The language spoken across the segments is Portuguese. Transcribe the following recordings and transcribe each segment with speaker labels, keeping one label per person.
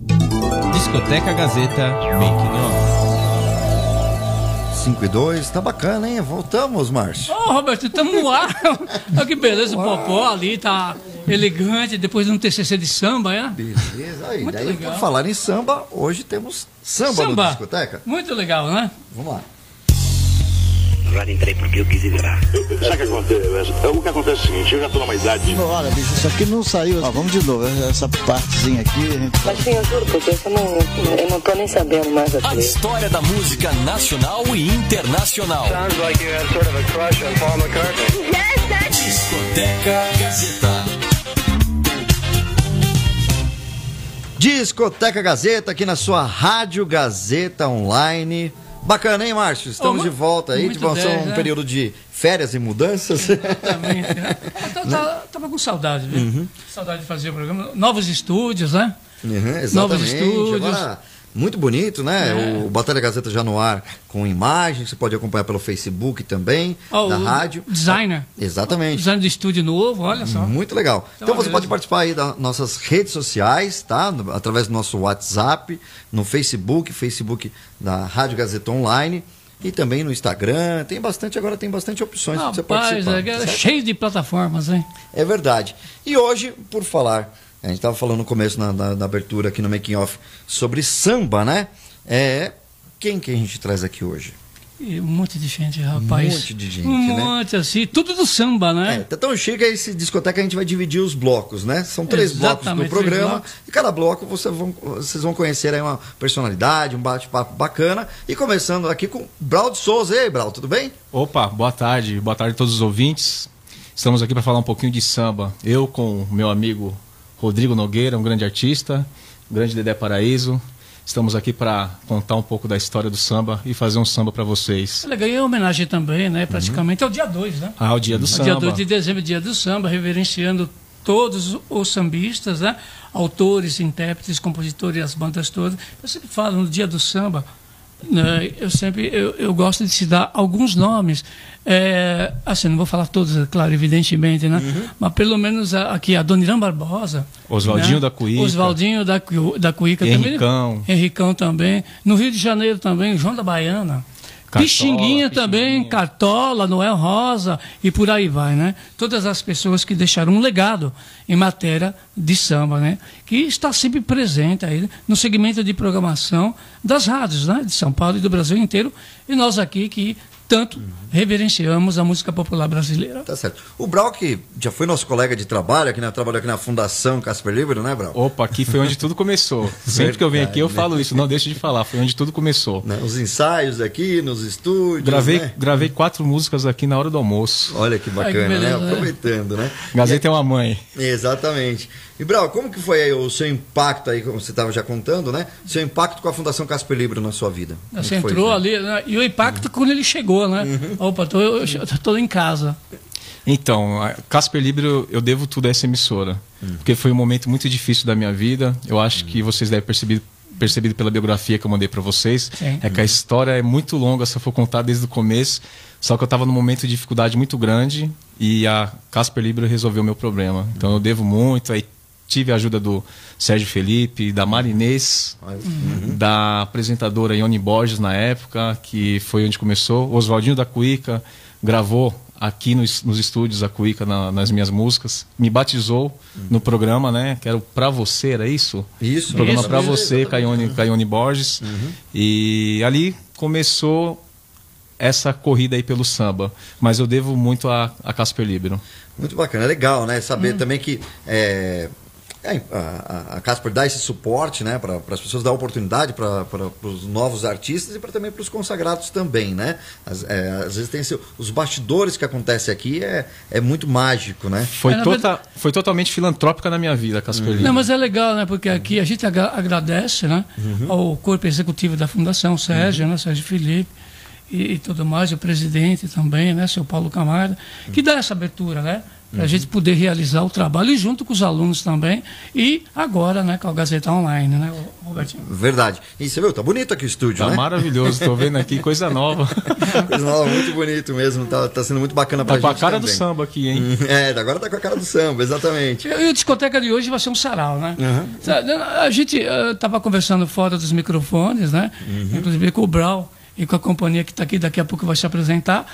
Speaker 1: Discoteca Gazeta Making Off.
Speaker 2: 5 e 2, tá bacana, hein? Voltamos, Márcio.
Speaker 3: Ô, Roberto, estamos no ar. Olha que beleza, o Popó ali tá elegante, depois de um TCC de samba, é?
Speaker 2: Beleza, aí.
Speaker 3: Muito
Speaker 2: Daí,
Speaker 3: legal.
Speaker 2: por falar em samba, hoje temos samba, no discoteca.
Speaker 3: Muito legal, né?
Speaker 2: Vamos lá.
Speaker 4: Agora entrei porque eu quis entrar.
Speaker 5: Sabe o que acontece? O que acontece é o seguinte, eu já tô numa idade.
Speaker 6: Olha, bicho, isso aqui não saiu. Ó, vamos de novo, essa partezinha aqui. a
Speaker 7: Mas sim, eu juro por Deus, eu não, eu não tô nem sabendo mais
Speaker 8: A
Speaker 7: aqui.
Speaker 8: história da música nacional e internacional. Discoteca Gazeta.
Speaker 2: Discoteca Gazeta, aqui na sua Rádio Gazeta Online. Bacana, hein, Márcio? Estamos
Speaker 3: Oh,
Speaker 2: de volta aí.
Speaker 3: muito
Speaker 2: Tipo,
Speaker 3: dez,
Speaker 2: um
Speaker 3: né?
Speaker 2: período de férias e mudanças.
Speaker 3: Exatamente. né? Eu tava, tava- tava com saudade, viu?
Speaker 2: Uhum.
Speaker 3: Saudade de fazer o programa. Novos estúdios, né?
Speaker 2: Uhum, exatamente.
Speaker 3: estúdios.
Speaker 2: Agora, muito bonito, né?
Speaker 3: É.
Speaker 2: O Batalha Gazeta já no ar com imagens, você pode acompanhar pelo Facebook também,
Speaker 3: Ó,
Speaker 2: da
Speaker 3: o
Speaker 2: rádio.
Speaker 3: Designer.
Speaker 2: Exatamente.
Speaker 3: Design do estúdio novo, olha só.
Speaker 2: Muito legal. Então,
Speaker 3: Então,
Speaker 2: você
Speaker 3: beleza.
Speaker 2: pode participar aí das nossas redes sociais, tá? Através do nosso WhatsApp, no Facebook, Facebook da Rádio Gazeta Online e também no Instagram. Tem bastante, agora tem bastante opções para você participar.
Speaker 3: é,
Speaker 2: certo?
Speaker 3: cheio de plataformas, hein?
Speaker 2: É verdade. E hoje, por falar, a gente estava falando no começo, na, na- na abertura aqui no Making Off, sobre samba, né? É, quem que a gente traz aqui hoje?
Speaker 3: E um monte de gente, rapaz.
Speaker 2: Um monte de gente,
Speaker 3: Um
Speaker 2: né?
Speaker 3: monte, assim. Tudo do samba,
Speaker 2: É,
Speaker 3: né?
Speaker 2: tá tão chique que esse discoteca a gente vai dividir os blocos, né? São três blocos do
Speaker 3: Exatamente,
Speaker 2: programa.
Speaker 3: blocos.
Speaker 2: E cada bloco você vão, vocês vão conhecer aí uma personalidade, um bate-papo bacana. E começando aqui com Brau de Souza. E aí, Brau, tudo bem?
Speaker 9: Opa, boa tarde, boa tarde a todos os ouvintes. Estamos aqui para falar um pouquinho de samba. Eu com o meu amigo Rodrigo Nogueira, um grande artista, um grande Dedé Paraíso. Estamos aqui para contar um pouco da história do samba e fazer um samba para vocês.
Speaker 3: Olha, ganhei homenagem também, né? Praticamente. É o dia 2, né?
Speaker 9: Ah, o dia do samba.
Speaker 3: Dia 2 de dezembro, dia do samba, reverenciando todos os sambistas, né? Autores, intérpretes, compositores, as bandas todas. Eu sempre falo no dia do samba, né? eu sempre eu, eu gosto de dar alguns nomes. É, assim, não vou falar todos, é claro, evidentemente, né?
Speaker 9: Uhum.
Speaker 3: Mas pelo menos a- aqui a Dona Irã Barbosa.
Speaker 9: Oswaldinho
Speaker 3: né?
Speaker 9: da Cuíca.
Speaker 3: Oswaldinho da, da Cuíca
Speaker 9: Henricão.
Speaker 3: também. Henricão também. No Rio de Janeiro também, João da Baiana.
Speaker 9: Cartola,
Speaker 3: Pixinguinha também,
Speaker 9: Pixinguinha.
Speaker 3: Cartola, Noel Rosa e por aí vai, né? Todas as pessoas que deixaram um legado em matéria de samba, né? Que está sempre presente aí no segmento de programação das rádios, né? De São Paulo e do Brasil inteiro. E nós aqui que tanto reverenciamos a música popular brasileira.
Speaker 2: Tá certo. O Brau, que já foi nosso colega de trabalho, aqui na, trabalhou aqui na Fundação Casper Libero, né, Brau?
Speaker 9: Opa, aqui foi onde tudo começou. Sempre que eu venho aqui eu
Speaker 2: né?
Speaker 9: falo isso, não deixo de falar, foi onde tudo começou.
Speaker 2: Né, Os ensaios aqui, nos estúdios.
Speaker 9: Gravei,
Speaker 2: né?
Speaker 9: gravei quatro músicas aqui na hora do almoço.
Speaker 2: Olha que bacana,
Speaker 3: Ai, que beleza,
Speaker 2: né?
Speaker 3: né?
Speaker 2: Aproveitando, né?
Speaker 9: Gazeta é uma mãe.
Speaker 2: Exatamente. E, Brau, como que foi aí o seu impacto aí, como você estava já contando, né? Seu impacto com a Fundação Casper Libero na sua vida?
Speaker 3: Você entrou ali, né? e o impacto quando ele chegou, né? Opa, tô, eu, tô em casa.
Speaker 9: Então, a Casper Libero, eu devo tudo a essa emissora. Porque foi um momento muito difícil da minha vida. Eu acho que vocês devem perceber percebido pela biografia que eu mandei para vocês,
Speaker 3: Sim.
Speaker 9: é que a história é muito longa se eu for contar desde o começo. Só que eu estava num momento de dificuldade muito grande e a Casper Libero resolveu o meu problema. Então eu devo muito. Aí tive a ajuda do Sérgio Felipe, da Marinês,
Speaker 2: Uhum.
Speaker 9: da apresentadora Ione Borges na época, que foi onde começou. Oswaldinho da Cuíca gravou aqui nos, nos estúdios a Cuíca na- nas minhas músicas, me batizou no programa, né? Que era o Pra Você, era isso?
Speaker 2: Isso.
Speaker 9: O programa
Speaker 3: Isso,
Speaker 9: Pra
Speaker 3: isso,
Speaker 9: Você, com a Ione, com a Ione Borges. E ali começou essa corrida aí pelo samba. Mas eu devo muito a, a Casper Libero.
Speaker 2: Muito bacana, é legal, né? Saber
Speaker 3: Hum.
Speaker 2: também que é, a, a- a Casper dá esse suporte, né? Para as pessoas dar oportunidade para os novos artistas e para também para os consagrados também, né? Às, é, às vezes tem esse- os bastidores que acontecem aqui é, é muito mágico, né?
Speaker 9: Foi,
Speaker 3: É,
Speaker 9: tota- foi totalmente filantrópica na minha vida, Casper.
Speaker 3: Não, mas é legal, né? Porque aqui a gente agra- agradece, né? Ao corpo executivo da Fundação, Sérgio, né? Sérgio Felipe e, e tudo mais, o presidente também, né? Seu Paulo Camargo, que dá essa abertura, né? Para a gente poder realizar o trabalho e junto com os alunos também. E agora, né, com a Gazeta Online, né, Robertinho?
Speaker 2: Verdade. E você viu, tá bonito aqui o estúdio,
Speaker 9: Tá
Speaker 2: né?
Speaker 9: maravilhoso, tô vendo aqui coisa nova.
Speaker 2: Coisa nova, muito bonito mesmo. Tá, tá sendo muito bacana pra
Speaker 9: Tá com a
Speaker 2: gente
Speaker 9: cara do
Speaker 2: também.
Speaker 9: samba aqui, hein?
Speaker 2: É, agora tá com a cara do samba, exatamente.
Speaker 3: E a discoteca de hoje vai ser um sarau, né? Sabe, A gente estava conversando fora dos microfones, né? Inclusive com o Brau e com a companhia que está aqui, daqui a pouco vai se apresentar.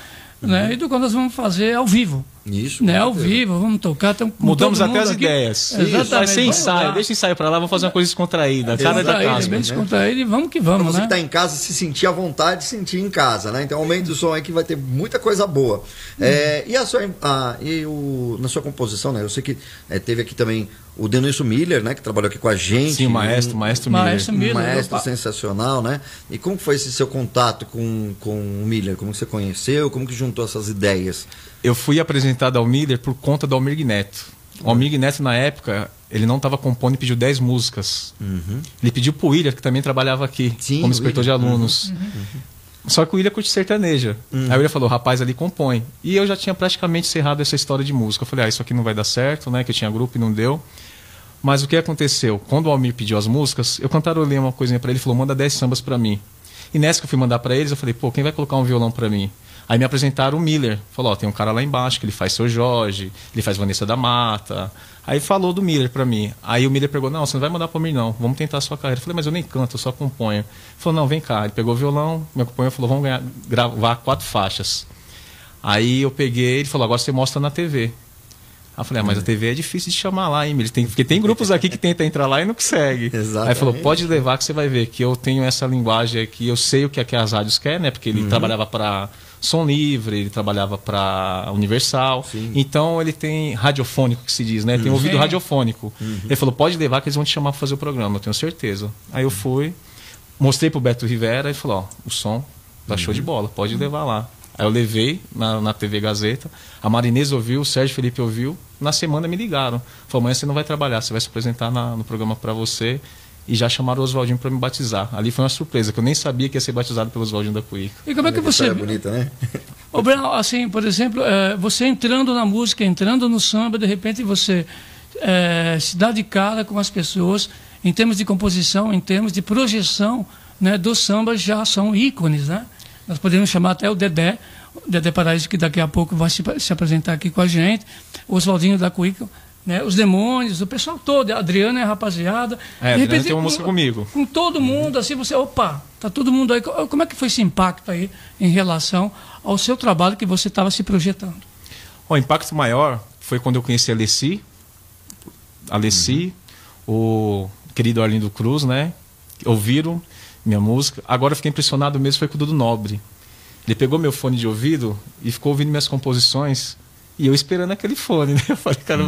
Speaker 3: Né? E do qual nós vamos fazer ao vivo.
Speaker 2: Isso.
Speaker 3: Né? Ao vivo, vamos tocar.
Speaker 9: Mudamos até as
Speaker 3: aqui.
Speaker 9: ideias.
Speaker 3: Exatamente.
Speaker 9: Vai ser
Speaker 3: Vamos
Speaker 9: ensaio, deixa o ensaio pra lá, vamos fazer uma coisa descontraída. Cara da casa.
Speaker 3: bem
Speaker 2: né?
Speaker 3: descontraído e vamos que
Speaker 2: Pra
Speaker 3: vamos,
Speaker 2: você
Speaker 3: né?
Speaker 2: que tá em casa se sentir à vontade, sentir em casa, né? Então aumente o som aí que vai ter muita coisa boa. É, e a sua, a- e o, na sua composição, né? Eu sei que é, teve aqui também o Denilson Miller, né? Que trabalhou aqui com a gente.
Speaker 9: Sim, o maestro,
Speaker 2: Um-
Speaker 9: maestro,
Speaker 3: Maestro
Speaker 9: Miller.
Speaker 2: um
Speaker 3: Miller,
Speaker 2: maestro
Speaker 3: opa.
Speaker 2: sensacional, né? E como foi esse seu contato com, com o Miller? Como que você conheceu? Como que juntou essas ideias?
Speaker 9: Eu fui apresentado ao Miller por conta do Almir Neto. O Almir Neto, na época, ele não estava compondo e pediu 10 músicas. Ele pediu pro William, que também trabalhava aqui,
Speaker 2: Sim,
Speaker 9: como inspetor de alunos. Só que o William curte sertaneja. Aí o William falou, rapaz, ali compõe. E eu já tinha praticamente encerrado essa história de música. Eu falei, ah, isso aqui não vai dar certo, né? Que eu tinha grupo e não deu. Mas o que aconteceu? Quando o Almir pediu as músicas, eu cantarolei uma coisinha pra ele, ele falou, manda 10 sambas pra mim. E nessa que eu fui mandar pra eles, eu falei, pô, quem vai colocar um violão pra mim? Aí me apresentaram o Miller. Falou, ó, tem um cara lá embaixo que ele faz seu Jorge, ele faz Vanessa da Mata. Aí falou do Miller pra mim. Aí o Miller pegou, não, você não vai mandar pra mim não, vamos tentar a sua carreira. Eu falei, mas eu nem canto, eu só componho. Ele falou, não, vem cá. Ele pegou o violão, me acompanhou, falou, vamos ganhar- gravar quatro faixas. Aí eu peguei, ele falou, agora você mostra na TV. Aí eu falei, ah, mas a TV é difícil de chamar lá, hein, Miller? Tem, porque tem grupos aqui que tenta entrar lá e não consegue.
Speaker 2: Exatamente.
Speaker 9: Aí falou, pode levar que você vai ver que eu tenho essa linguagem aqui, eu sei o que, é que as rádios querem, né? Porque ele trabalhava para Som Livre, ele trabalhava para Universal. Então ele tem radiofônico que se diz, né? Tem ouvido
Speaker 3: Sim.
Speaker 9: radiofônico. Ele falou, pode levar que eles vão te chamar para fazer o programa, eu tenho certeza. Aí eu fui, mostrei pro Beto Rivera e falou, ó, o som tá show de bola, pode levar lá. Aí eu levei na, na TV Gazeta, a Marinesa ouviu, o Sérgio Felipe ouviu, na semana me ligaram. Falou, amanhã você não vai trabalhar, você vai se apresentar na- no programa para você. E já chamaram o Oswaldinho para me batizar. Ali foi uma surpresa, que eu nem sabia que ia ser batizado pelo Oswaldinho da Cuíca.
Speaker 3: E como é que você.
Speaker 2: É bonita, né?
Speaker 3: Ô, Breno, assim, por exemplo, é, você entrando na música, entrando no samba, de repente você é, se dá de cara com as pessoas, em termos de composição, em termos de projeção né, do samba, já são ícones, né? Nós podemos chamar até o Dedé, o Dedé Paraíso, que daqui a pouco vai se, se apresentar aqui com a gente, o Oswaldinho da Cuíca, né, os demônios, o pessoal todo, a Adriana e a rapaziada.
Speaker 9: É,
Speaker 3: De
Speaker 9: Adriana tem uma
Speaker 3: com-
Speaker 9: música comigo.
Speaker 3: Com todo mundo, assim, você, opa, tá todo mundo aí. Co- Como é que foi esse impacto aí em relação ao seu trabalho que você estava se projetando?
Speaker 9: O impacto maior foi quando eu conheci a Alessi, a Alessi, o querido Arlindo Cruz, né? Ouviram minha música. Agora eu fiquei impressionado mesmo foi com o Dudu Nobre. Ele pegou meu fone de ouvido e ficou ouvindo minhas composições. E eu esperando aquele fone, né? Eu falei, cara,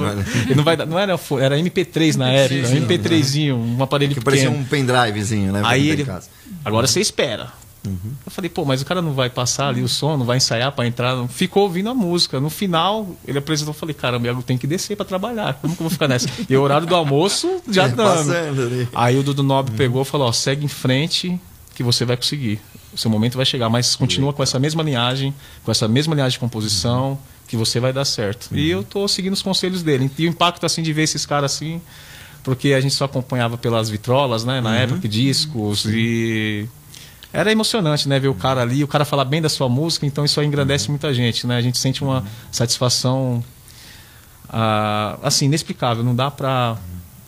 Speaker 9: ele não vai dar. Não era fone, era MP3 na época, um MP3zinho, um aparelho
Speaker 2: Que
Speaker 9: pequeno.
Speaker 2: parecia um pendrivezinho, né?
Speaker 9: Aí ele. Agora você espera. Eu falei, pô, mas o cara não vai passar ali o som, não vai ensaiar para entrar. não. Ficou ouvindo a música. No final, ele apresentou eu falei, caramba, eu tenho que descer para trabalhar. Como que eu vou ficar nessa? E o horário do almoço já
Speaker 2: É,
Speaker 9: dando. Aí o Dudu Nobre pegou e falou, ó, segue em frente que você vai conseguir. O seu momento vai chegar, mas continua com essa mesma linhagem, com essa mesma linhagem de composição, que você vai dar certo. E eu tô seguindo os conselhos dele. E o impacto assim de ver esses caras assim, porque a gente só acompanhava pelas vitrolas, né, na época, discos e era emocionante, né, ver o cara ali, o cara falar bem da sua música, então isso aí engrandece muita gente, né? A gente sente uma satisfação ah, assim, inexplicável, não dá pra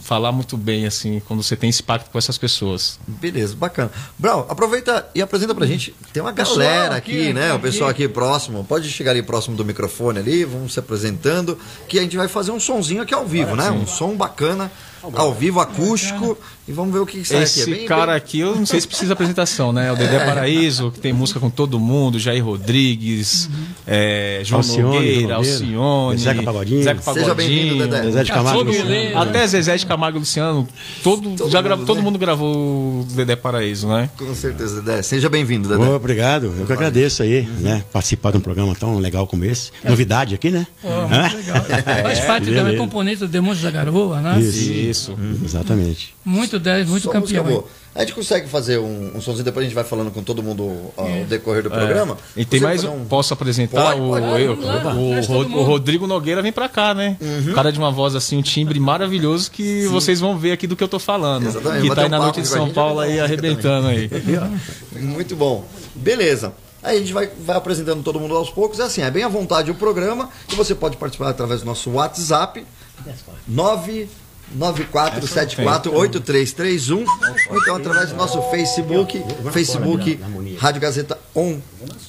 Speaker 9: falar muito bem assim quando você tem esse pacto com essas pessoas.
Speaker 2: Beleza, bacana. Brau, aproveita e apresenta pra gente. Tem uma galera aqui,
Speaker 3: aqui,
Speaker 2: né? O
Speaker 3: aqui.
Speaker 2: pessoal aqui próximo. Pode chegar ali próximo do microfone ali, vamos se apresentando. Que a gente vai fazer um sonzinho aqui ao vivo, né? Um som bacana, ao vivo, acústico. E vamos ver o que sai
Speaker 9: Esse
Speaker 2: aqui. É bem-
Speaker 9: cara
Speaker 2: bem-
Speaker 9: aqui, eu não sei se precisa apresentação, né? O Dedé Paraíso, que tem música com todo mundo, Jair Rodrigues, é, João
Speaker 10: Alcione,
Speaker 9: Nogueira, Alcione,
Speaker 10: Zeca Pagodinho.
Speaker 9: Zeca
Speaker 2: Seja bem-vindo,
Speaker 9: Pagodinho,
Speaker 2: Dedé.
Speaker 10: Zezé de Camargo.
Speaker 3: Todo
Speaker 10: Luciano.
Speaker 9: Até Zezé de Camargo e Luciano, todo, já gra-
Speaker 2: mundo,
Speaker 9: todo
Speaker 2: né?
Speaker 9: mundo gravou o Dedé Paraíso, né?
Speaker 2: Com certeza, Dedé. Seja bem-vindo, Dedé.
Speaker 10: Ô, obrigado, eu que agradeço aí, né? Participar de um programa tão legal como esse. Novidade aqui, né?
Speaker 3: Muito legal. Faz parte também
Speaker 10: beleza.
Speaker 3: componente do Demônios da Garoa, né?
Speaker 10: Isso.
Speaker 9: Isso.
Speaker 10: Hum, exatamente.
Speaker 3: Muito 10, muito campeão.
Speaker 2: boa. A gente consegue fazer um, um somzinho, depois a gente vai falando com todo mundo ó, ao decorrer do
Speaker 9: É.
Speaker 2: programa.
Speaker 9: E tem mais
Speaker 2: fazer
Speaker 9: um. Posso apresentar?
Speaker 2: Pode,
Speaker 9: o,
Speaker 2: pode.
Speaker 9: eu-
Speaker 3: Vamos lá,
Speaker 9: o,
Speaker 3: todo
Speaker 9: o
Speaker 3: mundo.
Speaker 9: Rodrigo Nogueira vem pra cá, né?
Speaker 2: Uhum.
Speaker 9: Um cara de uma voz assim, um timbre maravilhoso que vocês vão ver aqui do que eu tô falando.
Speaker 2: Exatamente,
Speaker 9: Que tá aí
Speaker 2: um
Speaker 9: na noite de São Paulo aí arrebentando aí.
Speaker 2: Muito bom. Beleza. Aí a gente vai, vai apresentando todo mundo aos poucos. É assim, é bem à vontade o programa e você pode participar através do nosso WhatsApp 994748331 ou então através do nosso Facebook, Facebook Rádio Gazeta On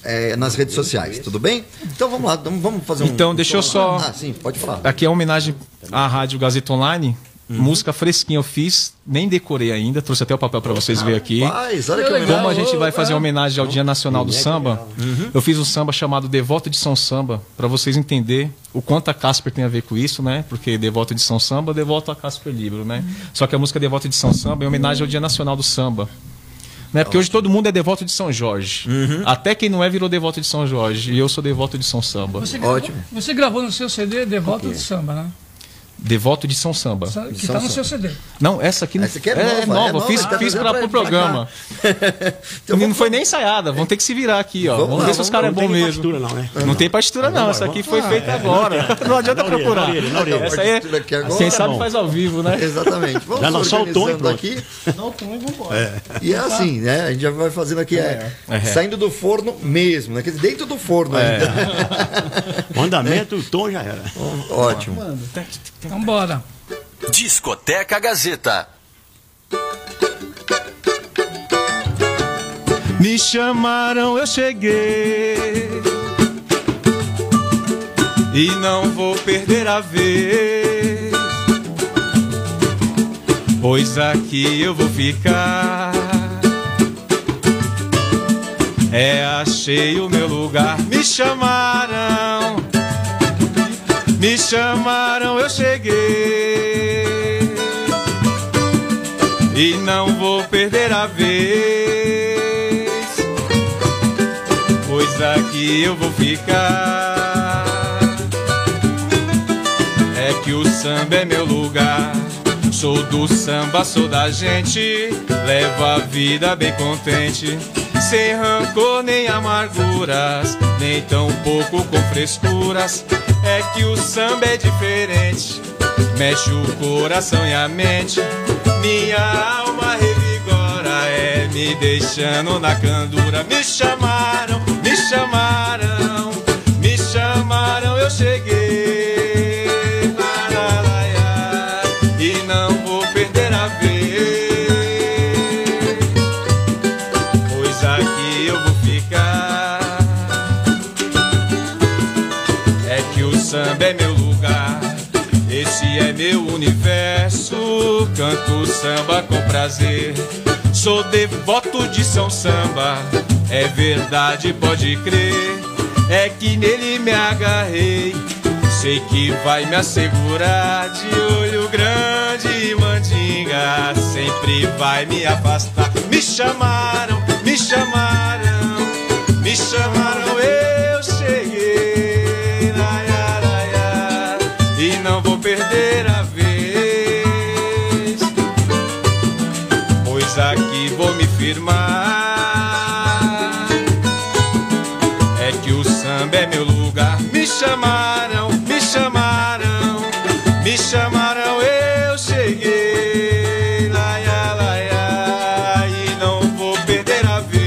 Speaker 2: é, nas redes sociais, tudo bem? Então vamos lá, vamos vamos fazer um.
Speaker 9: Então, deixa eu só-
Speaker 2: Ah, sim, pode falar.
Speaker 9: Aqui é uma homenagem à Rádio Gazeta Online.
Speaker 2: Uhum.
Speaker 9: Música fresquinha eu fiz, nem decorei ainda, trouxe até o papel para vocês verem aqui.
Speaker 2: Rapaz, olha que
Speaker 3: Legal.
Speaker 9: Como a gente vai fazer homenagem ao Dia Nacional do Samba, eu fiz um samba chamado Devoto de São Samba, para vocês entenderem o quanto a Casper tem a ver com isso, né? Porque Devoto de São Samba, devoto a Casper Libro, né? Só que a música Devoto de São Samba é homenagem ao Dia Nacional do Samba. Né? Porque hoje todo mundo é devoto de São Jorge. Até quem não é virou devoto de São Jorge. E eu sou devoto de São Samba.
Speaker 3: Você gravou,
Speaker 2: Ótimo.
Speaker 3: você gravou no seu CD Devoto de Samba, né?
Speaker 9: Devoto de São Samba.
Speaker 3: Que tá no seu CD.
Speaker 9: Não, essa aqui não
Speaker 2: Essa aqui é
Speaker 9: é,
Speaker 2: nova,
Speaker 9: nova.
Speaker 2: é nova,
Speaker 9: fiz
Speaker 2: tá
Speaker 9: fiz para o programa.
Speaker 2: Então,
Speaker 9: não foi nem ensaiada. Vão ter que se virar aqui, ó.
Speaker 2: Vamos
Speaker 9: Vamos,
Speaker 2: lá,
Speaker 9: ver se os caras é
Speaker 10: Não
Speaker 9: bom mesmo.
Speaker 10: partitura, não, né?
Speaker 9: Não tem partitura, não. Essa aqui foi feita agora. Não adianta procurar. Essa aí,
Speaker 2: Partitura aqui agora.
Speaker 9: quem sabe
Speaker 10: bom.
Speaker 9: faz ao vivo, né?
Speaker 2: Exatamente. Vamos
Speaker 10: Já não, só o tom
Speaker 2: aqui.
Speaker 3: Dá o tom e vambora.
Speaker 2: E é assim, né? A gente já vai fazendo aqui, é,
Speaker 9: É.
Speaker 2: saindo do forno mesmo, né? Dentro do forno ainda.
Speaker 10: O andamento, o tom já era.
Speaker 2: Ótimo.
Speaker 3: Então bora.
Speaker 8: Discoteca Gazeta.
Speaker 9: Me chamaram, eu cheguei. E não vou perder a vez. Pois aqui eu vou ficar. É, achei o meu lugar. Me chamaram. Me chamaram, eu cheguei. E não vou perder a vez. Pois aqui eu vou ficar. É que o samba é meu lugar. Sou do samba, sou da gente. Levo a vida bem contente. Sem rancor nem amarguras. Nem tão pouco com frescuras. É que o samba é diferente. Mexe o coração e a mente. Minha alma revigora. É me deixando na candura. Me chamaram, me chamaram. Me chamaram, eu cheguei. Canto samba com prazer. Sou devoto de São Samba. É verdade, pode crer. É que nele me agarrei. Sei que vai me assegurar de olho grande e mandinga. Sempre vai me afastar. Me chamaram, me chamaram, me chamaram, eu cheguei. Laia, laia, e não vou perder aqui vou me firmar. É que o samba é meu lugar. Me chamaram, me chamaram, me chamaram, eu cheguei. Laia, laia, e não vou perder a vez.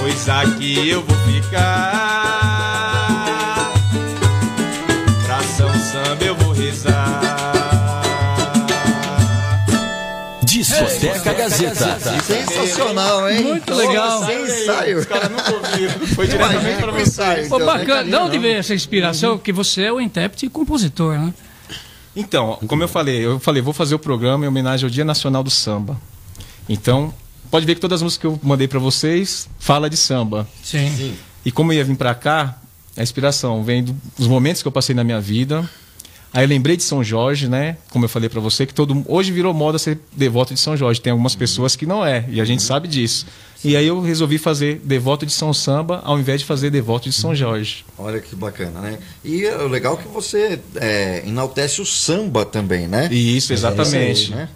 Speaker 9: Pois aqui eu vou ficar. Pra São Samba eu
Speaker 8: Gazeta.
Speaker 2: Sensacional, hein?
Speaker 3: Muito legal.
Speaker 2: Sem ensaio.
Speaker 9: Os caras nunca ouviram. Foi diretamente
Speaker 2: ensaio,
Speaker 3: Pô,
Speaker 2: então,
Speaker 3: bacana.
Speaker 2: né?
Speaker 3: De onde veio essa inspiração? Porque você é o intérprete e compositor, né?
Speaker 9: Então, como eu falei, eu falei, vou fazer o programa em homenagem ao Dia Nacional do Samba. Então, pode ver que todas as músicas que eu mandei pra vocês fala de samba.
Speaker 3: Sim.
Speaker 9: E como eu ia vir pra cá, a inspiração vem do- dos momentos que eu passei na minha vida. Aí lembrei de São Jorge, né? Como eu falei pra você, que todo hoje virou moda ser devoto de São Jorge. Tem algumas pessoas que não é, e a gente sabe disso. E aí eu resolvi fazer Devoto de São Samba ao invés de fazer Devoto de São Jorge.
Speaker 2: Olha que bacana, né? E é legal que você é, enaltece o samba também, né?
Speaker 9: Isso, exatamente.
Speaker 2: É isso aí, né?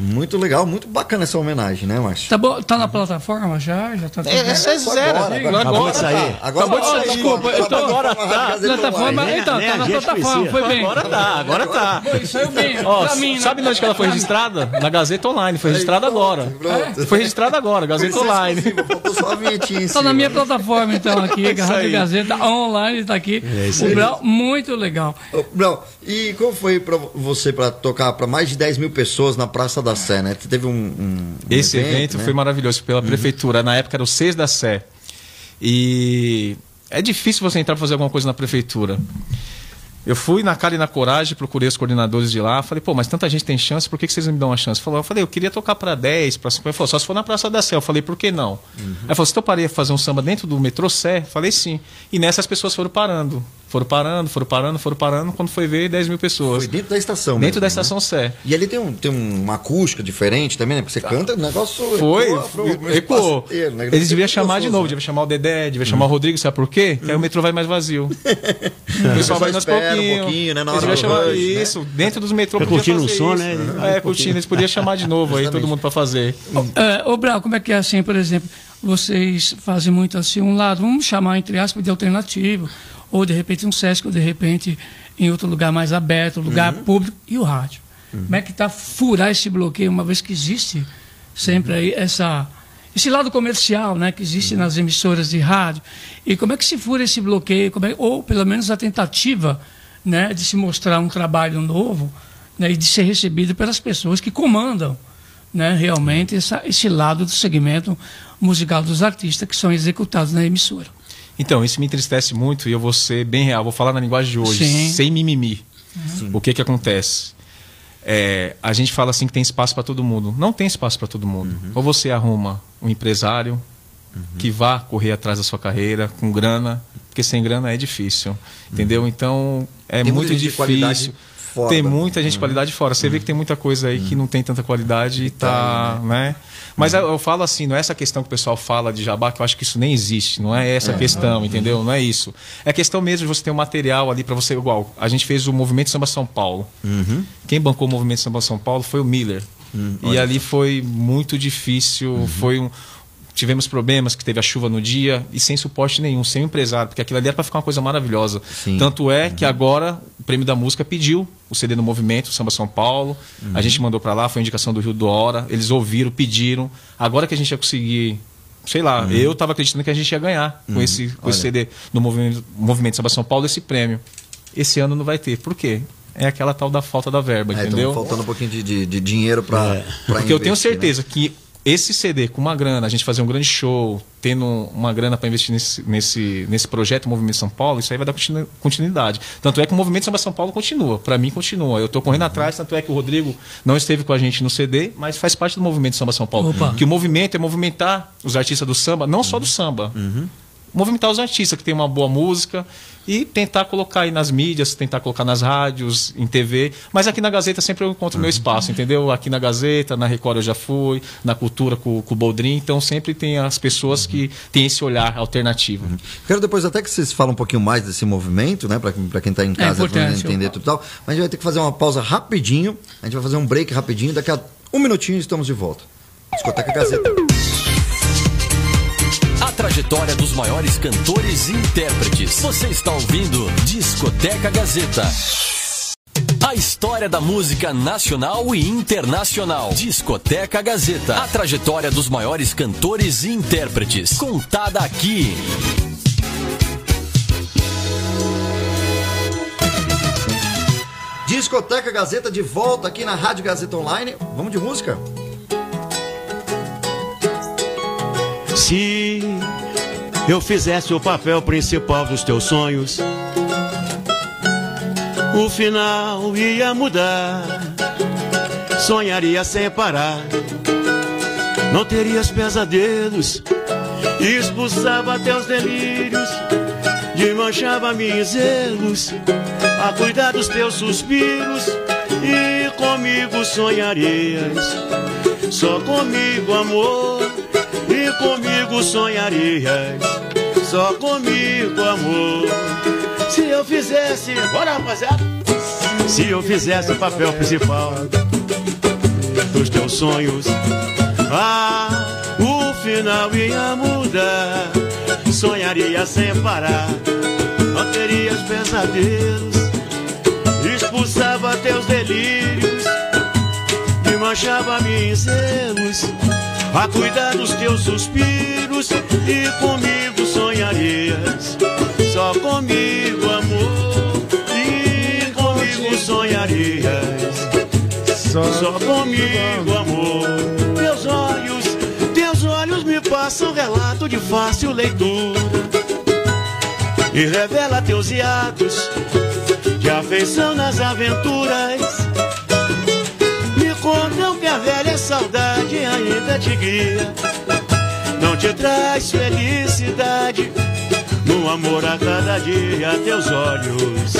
Speaker 2: Muito legal, muito bacana essa homenagem, né, Márcio?
Speaker 3: Tá, bom, tá na plataforma já? Já tá
Speaker 9: É, essa é zero.
Speaker 2: agora,
Speaker 9: Agora,
Speaker 10: Acabou de sair.
Speaker 2: Agora
Speaker 9: Acabou de
Speaker 2: tá.
Speaker 9: sair.
Speaker 3: Desculpa, eu tô
Speaker 2: agora tá.
Speaker 3: Plataforma, então, tá na plataforma, foi bem.
Speaker 9: Agora tá, agora tá.
Speaker 3: Isso saiu bem.
Speaker 9: Ó,
Speaker 3: pra mim,
Speaker 9: sabe onde que ela foi registrada? Na Gazeta Online, foi registrada agora. Foi registrada agora, Gazeta Online.
Speaker 3: Tá na minha plataforma, então, aqui,
Speaker 9: Isso
Speaker 3: Rádio. Gazeta online, tá aqui. o. Brau, muito legal.
Speaker 2: Brão, e como foi pra você para tocar para mais de 10 mil pessoas na Praça da Sé, né? Você teve um, um-
Speaker 9: Esse evento,
Speaker 2: né?
Speaker 9: foi maravilhoso pela prefeitura. Na época era o Seis da Sé. E é difícil você entrar para fazer alguma coisa na prefeitura. Eu fui na cara e na coragem, procurei os coordenadores de lá, falei, pô, mas tanta gente tem chance, por que, que vocês não me dão uma chance? Falou, eu falei, eu queria tocar para 10, para 50. Ele falou, só se for na Praça da Sé. Eu falei, por que não? Aí falou, você toparia fazer um samba dentro do metrô Sé? Falei, sim. E nessas pessoas foram parando. Foram parando, foram parando, foram parando. Quando foi ver, 10 mil pessoas.
Speaker 2: Foi dentro da estação
Speaker 9: Dentro
Speaker 2: mesmo,
Speaker 9: da
Speaker 2: né?
Speaker 9: estação Sé.
Speaker 2: E ali tem, um, tem uma acústica diferente também, né? Porque você canta, o negócio
Speaker 9: Foi, ecoou.
Speaker 2: né?
Speaker 9: Eles deviam chamar de novo,
Speaker 2: né?
Speaker 9: deviam chamar o Dedé, deviam chamar o Rodrigo, sabe por quê? Que aí o metrô vai mais vazio. o pessoal vai mais
Speaker 2: espera um
Speaker 9: pouquinho.
Speaker 2: pouquinho, né, na
Speaker 9: Eles
Speaker 2: hora
Speaker 9: deviam
Speaker 2: do
Speaker 9: chamar
Speaker 2: rush, né?
Speaker 9: isso, dentro dos metrô
Speaker 10: Fica
Speaker 9: podia
Speaker 10: curtindo o som,
Speaker 9: isso.
Speaker 10: né?
Speaker 9: É,
Speaker 10: um
Speaker 9: curtindo, eles podiam chamar de novo aí, todo mundo pra fazer.
Speaker 3: É, ô, Brau, como é que é assim, por exemplo, vocês fazem muito assim, um lado, vamos chamar, entre aspas, de alternativo, ou de repente um Sesc, ou de repente em outro lugar mais aberto, lugar
Speaker 2: Uhum.
Speaker 3: público, e o rádio. Como é que está furar esse bloqueio, uma vez que existe sempre aí essa, esse lado comercial, né, que existe
Speaker 2: Uhum.
Speaker 3: nas emissoras de rádio, e como é que se fura esse bloqueio, como é- ou pelo menos a tentativa né, de se mostrar um trabalho novo né, e de ser recebido pelas pessoas que comandam né, realmente essa, esse lado do segmento musical dos artistas que são executados na emissora.
Speaker 9: Então, isso me entristece muito e eu vou ser bem real, vou falar na linguagem de hoje,
Speaker 3: Sim.
Speaker 9: sem mimimi. O que que acontece? É, a gente fala assim que tem espaço para todo mundo. Não tem espaço para todo mundo.
Speaker 2: Uhum.
Speaker 9: Ou você arruma um empresário que vá correr atrás da sua carreira com grana, porque sem grana é difícil, entendeu? Então é
Speaker 2: Uhum. Tem
Speaker 9: muito
Speaker 2: muita gente de qualidade
Speaker 9: difícil.
Speaker 2: fora
Speaker 9: Tem muita gente de qualidade fora. Você vê que tem muita coisa aí que não tem tanta qualidade e tá, né? Mas eu, eu falo assim, não é essa questão que o pessoal fala de jabá, que eu acho que isso nem existe, não é essa questão, entendeu? Não é isso. É questão mesmo de você ter um material ali para você igual. A gente fez o Movimento Samba São Paulo. Quem bancou o Movimento Samba São Paulo foi o Miller. e ali foi muito difícil, foi um tivemos problemas que teve a chuva no dia e sem suporte nenhum, sem empresário, porque aquilo ali era para ficar uma coisa maravilhosa.
Speaker 2: Sim.
Speaker 9: Tanto é que agora o Prêmio da Música pediu o CD no Movimento, Samba São Paulo. A gente mandou para lá, foi indicação do Rio do Hora. Eles ouviram, pediram. Agora que a gente ia conseguir, sei lá, eu estava acreditando que a gente ia ganhar com esse, com esse CD no Movimento, Movimento Samba São Paulo esse prêmio. Esse ano não vai ter. Por quê? É aquela tal da falta da verba,
Speaker 2: É,
Speaker 9: entendeu?
Speaker 2: faltando um pouquinho de, de, de dinheiro para
Speaker 9: Porque eu tenho certeza que esse CD com uma grana, a gente fazer um grande show, tendo uma grana para investir nesse, nesse, nesse projeto Movimento São Paulo, isso aí vai dar continu- continuidade. Tanto é que o Movimento Samba São Paulo continua. Para mim, continua. Eu estou correndo atrás, tanto é que o Rodrigo não esteve com a gente no CD, mas faz parte do Movimento Samba São Paulo.
Speaker 3: Opa.
Speaker 9: Que o movimento é movimentar os artistas do samba, não só do samba. Movimentar os artistas que tem uma boa música e tentar colocar aí nas mídias, tentar colocar nas rádios, em TV. Mas aqui na Gazeta sempre eu encontro meu espaço, entendeu? Aqui na Gazeta, na Record eu já fui, na Cultura com, com o Boldrin. Então sempre tem as pessoas que têm esse olhar alternativo.
Speaker 2: Quero depois até que vocês falem um pouquinho mais desse movimento, né? Para quem está em casa
Speaker 3: importante.
Speaker 2: entender tudo e tal. Mas a gente vai ter que fazer uma pausa rapidinho. A gente vai fazer um break rapidinho. Daqui a um minutinho estamos de volta. Discoteca Gazeta.
Speaker 8: A trajetória dos maiores cantores e intérpretes. Você está ouvindo Discoteca Gazeta. A história da música nacional e internacional. Discoteca Gazeta. A trajetória dos maiores cantores e intérpretes. Contada aqui.
Speaker 2: Discoteca Gazeta de volta aqui na Rádio Gazeta Online. Vamos de música?
Speaker 10: Se eu fizesse o papel principal dos teus sonhos, o final ia mudar. Sonharia sem parar, não terias pesadelos, expulsava teus delírios, desmanchava meus erros, a cuidar dos teus suspiros, e comigo sonharias, só comigo amor e e comigo sonharias. Só comigo, amor. Se eu fizesse, bora rapaziada. Se eu fizesse o papel principal dos teus sonhos, ah, o final ia mudar. Sonharia sem parar, não terias pesadelos, expulsava teus delírios, me manchava meus zelos, a cuidar dos teus suspiros e comigo sonharias, só comigo amor e comigo sonharias, só comigo amor. Teus olhos, teus olhos me passam relato de fácil leitura e revela teus hiatos de afeição nas aventuras. Contam que a velha saudade ainda te guia, não te traz felicidade. No amor a cada dia, teus olhos,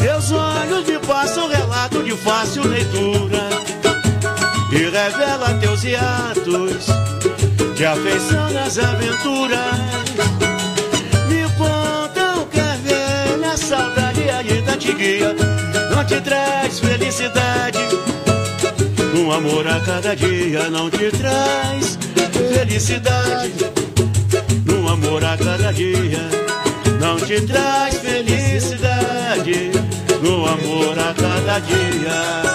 Speaker 10: teus olhos me passam relato de fácil leitura e revela teus hiatos de afeição nas aventuras. Me contam que a velha saudade ainda te guia, não te traz felicidade. Um amor a cada dia não te traz felicidade. Um amor a cada dia não te traz felicidade. Um amor a cada dia.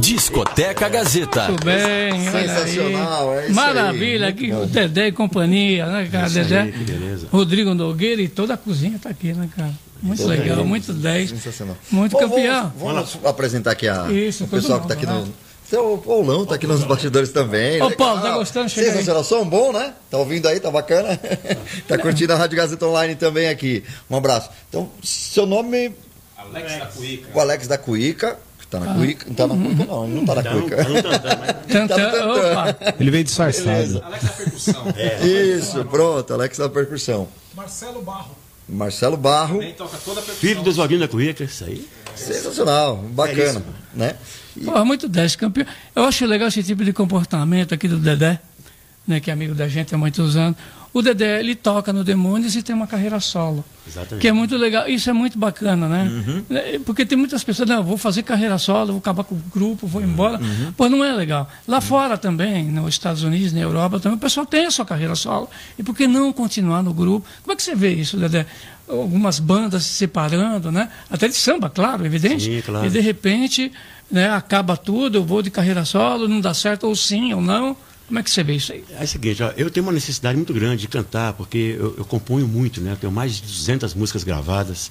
Speaker 8: Discoteca Gazeta.
Speaker 3: Muito bem, olha
Speaker 2: Sensacional,
Speaker 3: aí.
Speaker 2: é isso
Speaker 3: Maravilha,
Speaker 2: aí.
Speaker 3: aqui o Dedé e companhia, né, cara?
Speaker 10: Isso aí,
Speaker 3: Dedé,
Speaker 10: que beleza.
Speaker 3: Rodrigo Nogueira e toda a cozinha tá aqui, né, cara? Muito legal,
Speaker 2: bem.
Speaker 3: muito 10.
Speaker 2: Sensacional.
Speaker 3: Muito
Speaker 2: Bom,
Speaker 3: campeão.
Speaker 2: Vamos, vamos apresentar aqui a,
Speaker 3: Isso,
Speaker 2: o pessoal que está aqui
Speaker 3: mundo,
Speaker 2: no. Seu Paulão está aqui nos bastidores também.
Speaker 3: Ô. Paulo, tá gostando? Chega aí.
Speaker 2: Sensacional, som bom, né? Tá ouvindo aí, tá bacana? tá curtindo a Rádio Gazeta Online também aqui. Um abraço. Então, seu nome.
Speaker 1: Alex da Cuica.
Speaker 2: O Alex da Cuica. que Tá na Cuica? Não tá na Cuica, não. Ele não tá na
Speaker 10: Tá
Speaker 2: Cuica.
Speaker 10: tá
Speaker 2: Tá
Speaker 3: opa.
Speaker 11: Ele veio disfarçado.
Speaker 1: Alex da Percussão.
Speaker 2: Isso, pronto, Alex da percussão.
Speaker 12: Marcelo Barro.
Speaker 2: Marcelo Barro.
Speaker 10: Filho do Oswaldinho da Cuíca, isso aí.
Speaker 2: sensacional, bacana, né?
Speaker 3: Pô, muito 10 campeão. Eu acho legal esse tipo de comportamento aqui do Dedé, né, que é amigo da gente há muitos anos. O Dedé, ele toca no Demônios e tem uma carreira solo.
Speaker 10: Exatamente.
Speaker 3: Que é muito legal. Isso é muito bacana, né? É, Porque tem muitas pessoas, não, vou fazer carreira solo, vou acabar com o grupo, vou embora. Pô, não é legal. Lá fora também, nos Estados Unidos, na Europa também, o pessoal tem a sua carreira solo. E por que não continuar no grupo? Como é que você vê isso, Dedé? Algumas bandas se separando, né? Até de samba, claro, evidente.
Speaker 10: Sim, claro.
Speaker 3: E de repente, né, acaba tudo, eu vou de carreira solo, não dá certo, ou sim ou não. Como é que você vê isso aí?
Speaker 10: É o seguinte, ó, eu tenho uma necessidade muito grande de cantar, porque eu, eu componho muito, né? Eu tenho mais de 200 músicas gravadas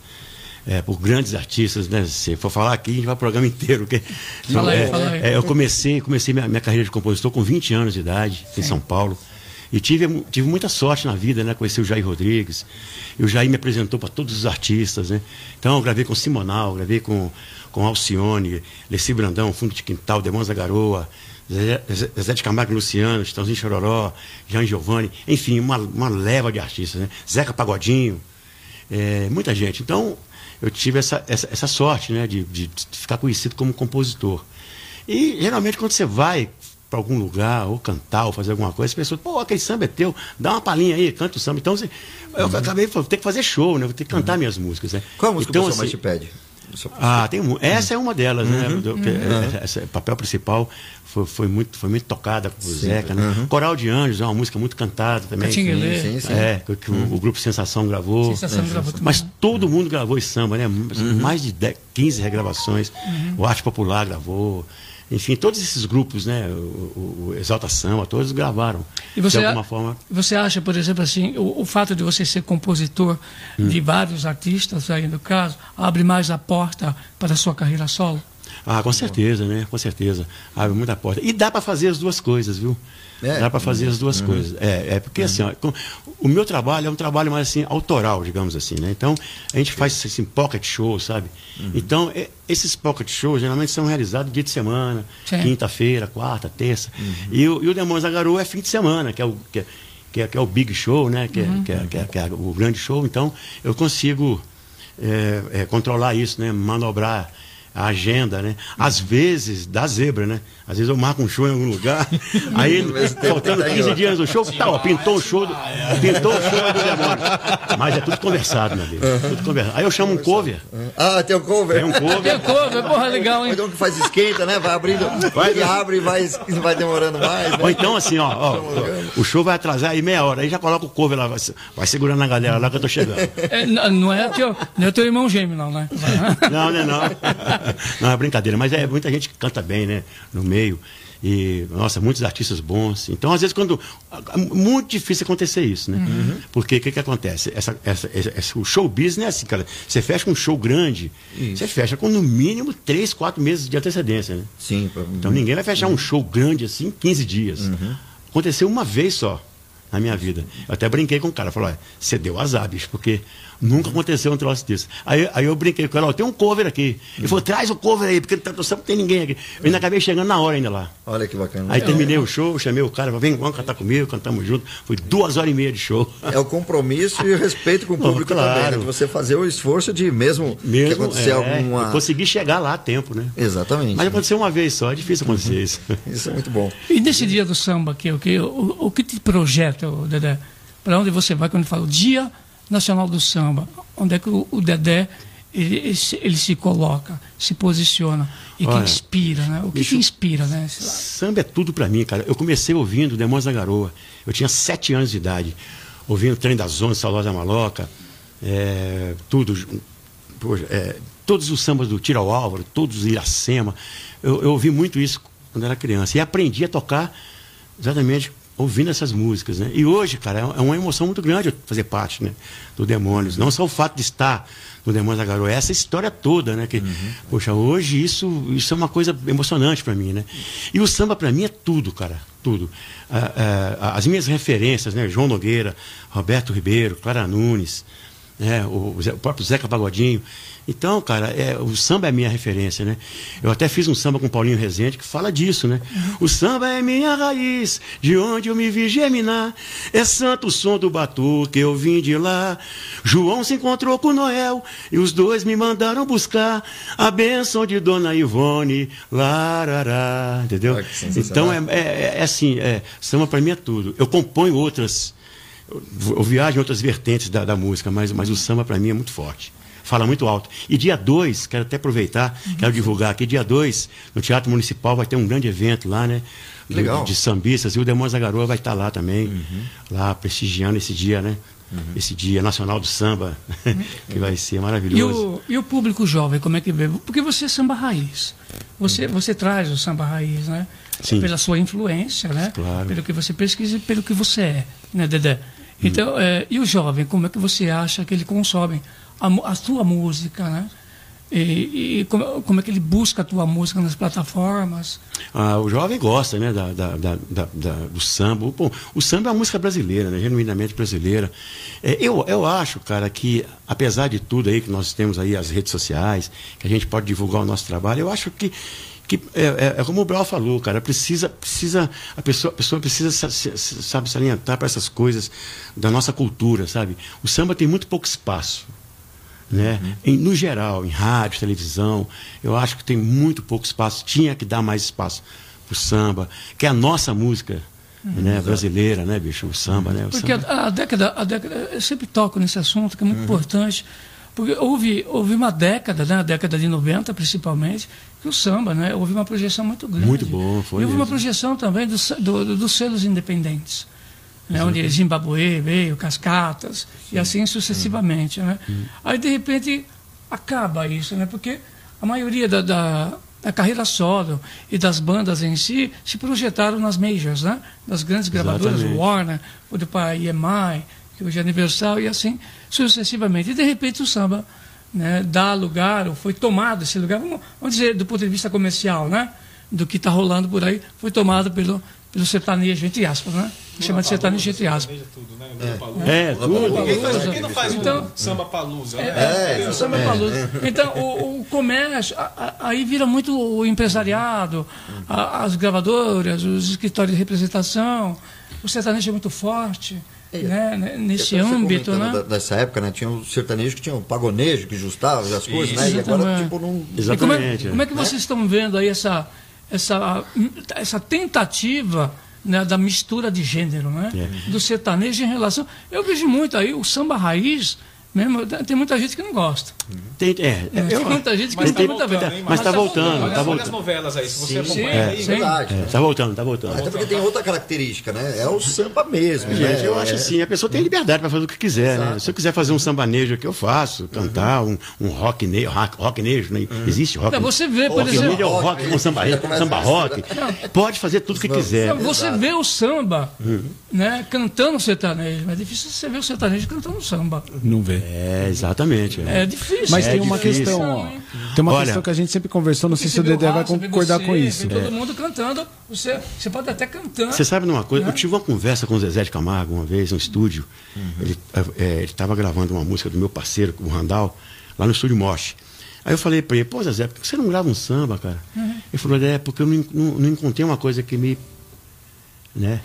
Speaker 10: é, por grandes artistas, né? Se for falar aqui, a gente vai o programa inteiro. Porque,
Speaker 3: Fala aí,
Speaker 10: é,
Speaker 3: fala aí.
Speaker 10: é, eu comecei, comecei minha, minha carreira de compositor com 20 anos de idade, em São Paulo. E tive, tive muita sorte na vida, né? Conheci o Jair Rodrigues. E o Jair me apresentou para todos os artistas, né? Então eu gravei com Simonal, gravei com, com Alcione, Leci Brandão, Fundo de Quintal, Demãos da Garoa, Zé, Zé- de Camargo Luciano, Chitãozinho Chororó, Jean Giovanni, enfim, uma, uma leva de artistas, né? Zeca Pagodinho, é, muita gente. Então, eu tive essa, essa, essa sorte, né? De, de, ficar conhecido como compositor. E, geralmente, quando você vai para algum lugar, ou cantar, ou fazer alguma coisa, as pessoas, pô, aquele samba é teu, dá uma palhinha aí, canta o samba. Então, você- eu acabei falando, tem que fazer show, né? Vou ter que cantar minhas músicas, né?
Speaker 2: Qual música
Speaker 10: então,
Speaker 2: que o pessoal mais
Speaker 10: assim,
Speaker 2: te pede?
Speaker 10: Ah, tem mu- essa é uma delas, né?
Speaker 2: Uhum.
Speaker 10: Do- que- é- Esse papel principal foi, foi muito, foi muito tocada por
Speaker 2: Sim,
Speaker 10: Zeca, né?
Speaker 2: uhum.
Speaker 10: Coral de Anjos é uma música muito cantada também.
Speaker 3: Catinguelê.
Speaker 2: Sim, sim.
Speaker 10: É, que, que o, o grupo Sensação gravou.
Speaker 3: Sensação gravou.
Speaker 10: Mas todo mundo gravou esse samba, né?
Speaker 2: Uhum.
Speaker 10: Mais de 10, 15 regravações. O Arte Popular gravou. Enfim, todos esses grupos, né? O, o- o Exalta Samba, todos gravaram.
Speaker 3: E você,
Speaker 10: de alguma forma.
Speaker 3: você acha, por exemplo, assim, o, o fato de você ser compositor
Speaker 10: Hum.
Speaker 3: de vários artistas, aí no caso, abre mais a porta para a sua carreira solo?
Speaker 10: Ah, com certeza, né? Com certeza. Abre muita porta. E dá para fazer as duas coisas, viu?
Speaker 2: É?
Speaker 10: Dá para fazer as duas coisas. É, é porque assim, ó, com- o meu trabalho é um trabalho mais assim autoral, digamos assim, né? Então a gente faz assim pocket show, sabe? Então é- esses pocket shows geralmente são realizados dia de semana, quinta-feira, quarta, terça. E, o, e o Demônios da Garoa é fim de semana, que é o que é, que é, que é o big show, né? Que é, que é- que é- que é o grande show. Então eu consigo é, é, controlar isso, né? Manobrar a agenda, né? Às vezes dá zebra, né? Às vezes eu marco um show em algum lugar, aí faltando 15 dias do show, tá, ó, pintou o show, do, pintou o show do demônio. Mas é tudo conversado, meu amigo. Tudo conversado. Aí eu chamo um cover.
Speaker 2: Ah, tem um cover.
Speaker 10: Tem um cover.
Speaker 3: Tem cover, porra, legal, hein?
Speaker 2: Então que faz esquenta, né? Vai abrindo, vai que abre e vai, vai demorando mais. Né?
Speaker 10: Ou então assim, ó, ó, o show vai atrasar aí meia hora, aí já coloca o cover lá, vai, vai segurando a galera lá que eu tô chegando.
Speaker 3: É, não, é teu, não é teu irmão gêmeo, não, né?
Speaker 10: Não, não é não. Não, é brincadeira, mas é muita gente que canta bem, né? No meio. E, nossa, muitos artistas bons. Então, às vezes, quando. Muito difícil acontecer isso, né? Porque o que, que acontece? Essa, essa, essa- o show business é assim, cara. Você fecha um show grande, você fecha com no mínimo três, quatro meses de antecedência, né?
Speaker 2: Sim. pra-
Speaker 10: Então ninguém vai fechar um show grande assim em 15 dias. Aconteceu uma vez só na minha vida. Eu até brinquei com o cara, falou, "Olha, você deu azar, bicho, porque nunca aconteceu um troço desse. Aí, aí eu brinquei com ele, ó, tem um cover aqui. Ele falou, traz o cover aí, porque tá- não tem ninguém aqui. Eu ainda acabei chegando na hora ainda lá.
Speaker 2: Olha que bacana.
Speaker 10: Aí terminei o show, chamei o cara, falei, vem, vamos cantar comigo, cantamos junto. Foi duas horas e meia de show.
Speaker 2: É o compromisso e o respeito com o
Speaker 10: Não,
Speaker 2: público
Speaker 10: claro.
Speaker 2: também, né? De você fazer o esforço de mesmo, que
Speaker 10: Mesmo,
Speaker 2: acontecer
Speaker 10: é,
Speaker 2: alguma.
Speaker 10: eu consegui chegar lá a tempo, né?
Speaker 2: Exatamente.
Speaker 10: Mas aconteceu uma vez só, é difícil acontecer isso.
Speaker 2: Isso é muito bom.
Speaker 3: E nesse dia do samba aqui, o que, o, o que te projeta, Dedé? Para onde você vai quando fala o Dia Nacional do Samba? Onde é que o, o Dedé ele, ele se- ele se coloca, se posiciona e que
Speaker 10: Olha,
Speaker 3: inspira, né? O que,
Speaker 10: bicho,
Speaker 3: que inspira, né?
Speaker 10: Samba é tudo pra mim, cara. Eu comecei ouvindo Demônios da Garoa. Eu tinha sete anos de idade. Ouvindo Trem da Zona, Saudosa Maloca, é, tudo. é, todos os sambas do Tiro ao Álvaro, todos os Iracema. Eu, eu ouvi muito isso quando era criança. E aprendi a tocar exatamente ouvindo essas músicas, né? E hoje, cara, é uma emoção muito grande fazer parte, né, do Demônios. Não só o fato de estar no Demônios da Garoa, é essa história toda, né? Que, poxa, hoje isso, isso é uma coisa emocionante para mim, né? E o samba para mim é tudo, cara, tudo. Ah, ah, as minhas referências, né? João Nogueira, Roberto Ribeiro, Clara Nunes, né? o, o próprio Zeca Pagodinho. Então, cara, é, o samba é a minha referência, né? Eu até fiz um samba com o Paulinho Rezende que fala disso, né? O samba é minha raiz, de onde eu me vi germinar. É santo o som do batu que eu vim de lá. João se encontrou com Noel e os dois me mandaram buscar a bênção de Dona Ivone. Larará, entendeu?
Speaker 2: Ah.
Speaker 10: Então, é, é- é assim, é, samba para mim é tudo. Eu componho outras eu, eu viajo em outras vertentes da, da música, mas, mas o samba para mim é muito forte. Fala muito alto. E dia 2, quero até aproveitar, quero divulgar aqui, dia 2, no Teatro Municipal vai ter um grande evento lá, né? Do-
Speaker 2: Legal.
Speaker 10: De sambistas, e o Demônios da Garoa vai estar lá também, lá prestigiando esse dia, né? Esse dia nacional do samba, que vai ser
Speaker 3: E
Speaker 10: maravilhoso.
Speaker 3: o, e o público jovem, como é que vê? Porque você é samba raiz. Você, você traz o samba raiz, né?
Speaker 10: Sim.
Speaker 3: Pela sua influência, né?
Speaker 10: Claro.
Speaker 3: Pelo que você pesquisa e pelo que você é, né, Dedé? Então, é, e o jovem, como é que você acha que ele consome a, a sua música, né? E, e como, como é que ele busca a tua música nas plataformas?
Speaker 10: Ah, o jovem gosta, né, da- da- da- da- do samba. Bom, o samba é uma música brasileira, né, genuinamente brasileira. É, eu, eu acho, cara, que apesar de tudo aí que nós temos aí as redes sociais, que a gente pode divulgar o nosso trabalho, eu acho que que é, é- é como o Brau falou, cara, precisa, precisa a pessoa, a pessoa precisa sabe se alientar para essas coisas da nossa cultura, sabe? O samba tem muito pouco espaço né? Em, no geral, em rádio, televisão, eu acho que tem muito pouco espaço. Tinha que dar mais espaço pro samba, que é a nossa música né, brasileira, né, bicho? O samba, né? O
Speaker 3: Porque
Speaker 10: samba.
Speaker 3: a, a década, a década, eu sempre toco nesse assunto, que é muito importante, porque houve, houve uma década, né, a década de 90 principalmente, que o samba, né, houve uma projeção muito grande.
Speaker 10: Muito bom, foi
Speaker 3: E houve uma projeção também dos, do- do- dos selos independentes, né, onde Zimbabue veio, Cascatas, e assim sucessivamente. Né? Aí, de repente, acaba isso, né, porque a maioria da, da, da carreira solo e das bandas em si se projetaram nas majors, né, das grandes gravadoras,
Speaker 10: Exatamente.
Speaker 3: Warner, para a EMI, que hoje é Universal, e assim sucessivamente. E de repente o samba né, dá lugar, ou foi tomado esse lugar, vamos, vamos dizer, do ponto de vista comercial, né? Do que está rolando por aí, foi tomado pelo, pelo sertanejo, entre aspas, né? Chama de sertanejo, entre aspas.
Speaker 10: É, tudo.
Speaker 1: Quem, faz, quem não faz
Speaker 3: Então-
Speaker 1: um samba palusa?
Speaker 3: É,
Speaker 1: né?
Speaker 3: o samba é palusa. Então, o, o comércio, a- a- aí vira muito o empresariado, a- as gravadoras, os escritórios de representação, o sertanejo é muito forte. Né, né, nesse âmbito, né?
Speaker 2: da- Dessa época, né? Tinha o sertanejo que tinha o pagonejo que justava as coisas, né? E agora,
Speaker 3: Exatamente.
Speaker 2: tipo, não.
Speaker 3: E como, é, como é que vocês estão vendo aí essa, essa, essa tentativa né, da mistura de gênero, né?
Speaker 10: É.
Speaker 3: Do sertanejo em relação. Eu vejo muito aí o samba raiz, mesmo, tem muita gente que não gosta.
Speaker 10: Tem, é,
Speaker 3: É, tem muita gente que
Speaker 10: mas
Speaker 3: não
Speaker 10: tem-
Speaker 3: tem muita
Speaker 10: tá-
Speaker 3: ver.
Speaker 10: mas tá voltando,
Speaker 1: Olha,
Speaker 10: tá
Speaker 1: olha as
Speaker 10: voltando.
Speaker 1: novelas aí, se você
Speaker 3: Sim,
Speaker 1: acompanha
Speaker 3: sim,
Speaker 1: aí.
Speaker 3: sim.
Speaker 2: Verdade.
Speaker 10: É, tá voltando, tá voltando.
Speaker 2: Até porque tem outra característica, né? É o samba mesmo. né?
Speaker 10: Gente, eu acho
Speaker 2: É-
Speaker 10: assim, a pessoa tem liberdade para fazer o que quiser, né? Se eu quiser fazer um sambanejo aqui, eu faço, cantar um, um rock, ne rock, rocknejo, né? Existe rock.
Speaker 3: Não, você vê, por
Speaker 10: rock
Speaker 3: exemplo-
Speaker 10: nejo é o rock com samba, samba rock.
Speaker 2: misturar.
Speaker 10: Pode fazer tudo o que quiser.
Speaker 3: Você vê o samba né, cantando sertanejo, mas é difícil você ver o sertanejo cantando samba.
Speaker 11: Não vê.
Speaker 10: É, exatamente.
Speaker 3: É difícil.
Speaker 11: Mas
Speaker 10: É
Speaker 11: tem uma
Speaker 10: difícil.
Speaker 11: questão, ó. Tem uma
Speaker 10: Olha,
Speaker 11: questão que a gente sempre conversou, não sei se o Dedé vai concordar
Speaker 3: você,
Speaker 11: com isso.
Speaker 3: vê todo mundo cantando, você, você pode até cantar.
Speaker 10: Você sabe numa coisa?
Speaker 3: Né?
Speaker 10: Eu tive uma conversa com o Zezé de Camargo uma vez no estúdio. Ele estava gravando uma música do meu parceiro, o Randall, lá no estúdio Mosh. Aí eu falei para ele, pô, Zezé, por que você não grava um samba, cara? Ele falou, é, porque eu não, não, não encontrei uma coisa que me. né?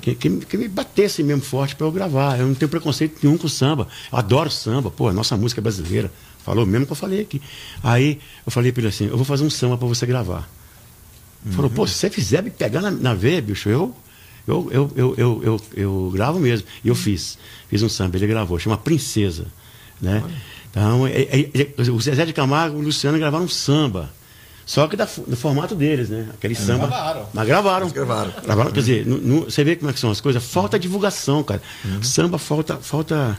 Speaker 10: Que, que, que me batesse mesmo forte para eu gravar. Eu não tenho preconceito nenhum com samba. Eu adoro samba, pô, a nossa música é brasileira. Falou mesmo que eu falei aqui. Aí eu falei para ele assim: eu vou fazer um samba para você gravar. Falou, pô, se você fizer me pegar na, na veia, bicho, eu, eu, eu, eu, eu, eu, eu gravo mesmo. E eu fiz. Fiz um samba, ele gravou, chama Princesa. Né? Então, é- é- é- o Zezé de Camargo e o Luciano gravaram um samba. Só que da, do formato deles, né? Aquele samba.
Speaker 1: gravaram.
Speaker 10: Mas gravaram.
Speaker 2: gravaram.
Speaker 10: Gravaram, Quer dizer, no- no- você vê como é que são as coisas. Falta divulgação, cara. Samba falta. falta fa-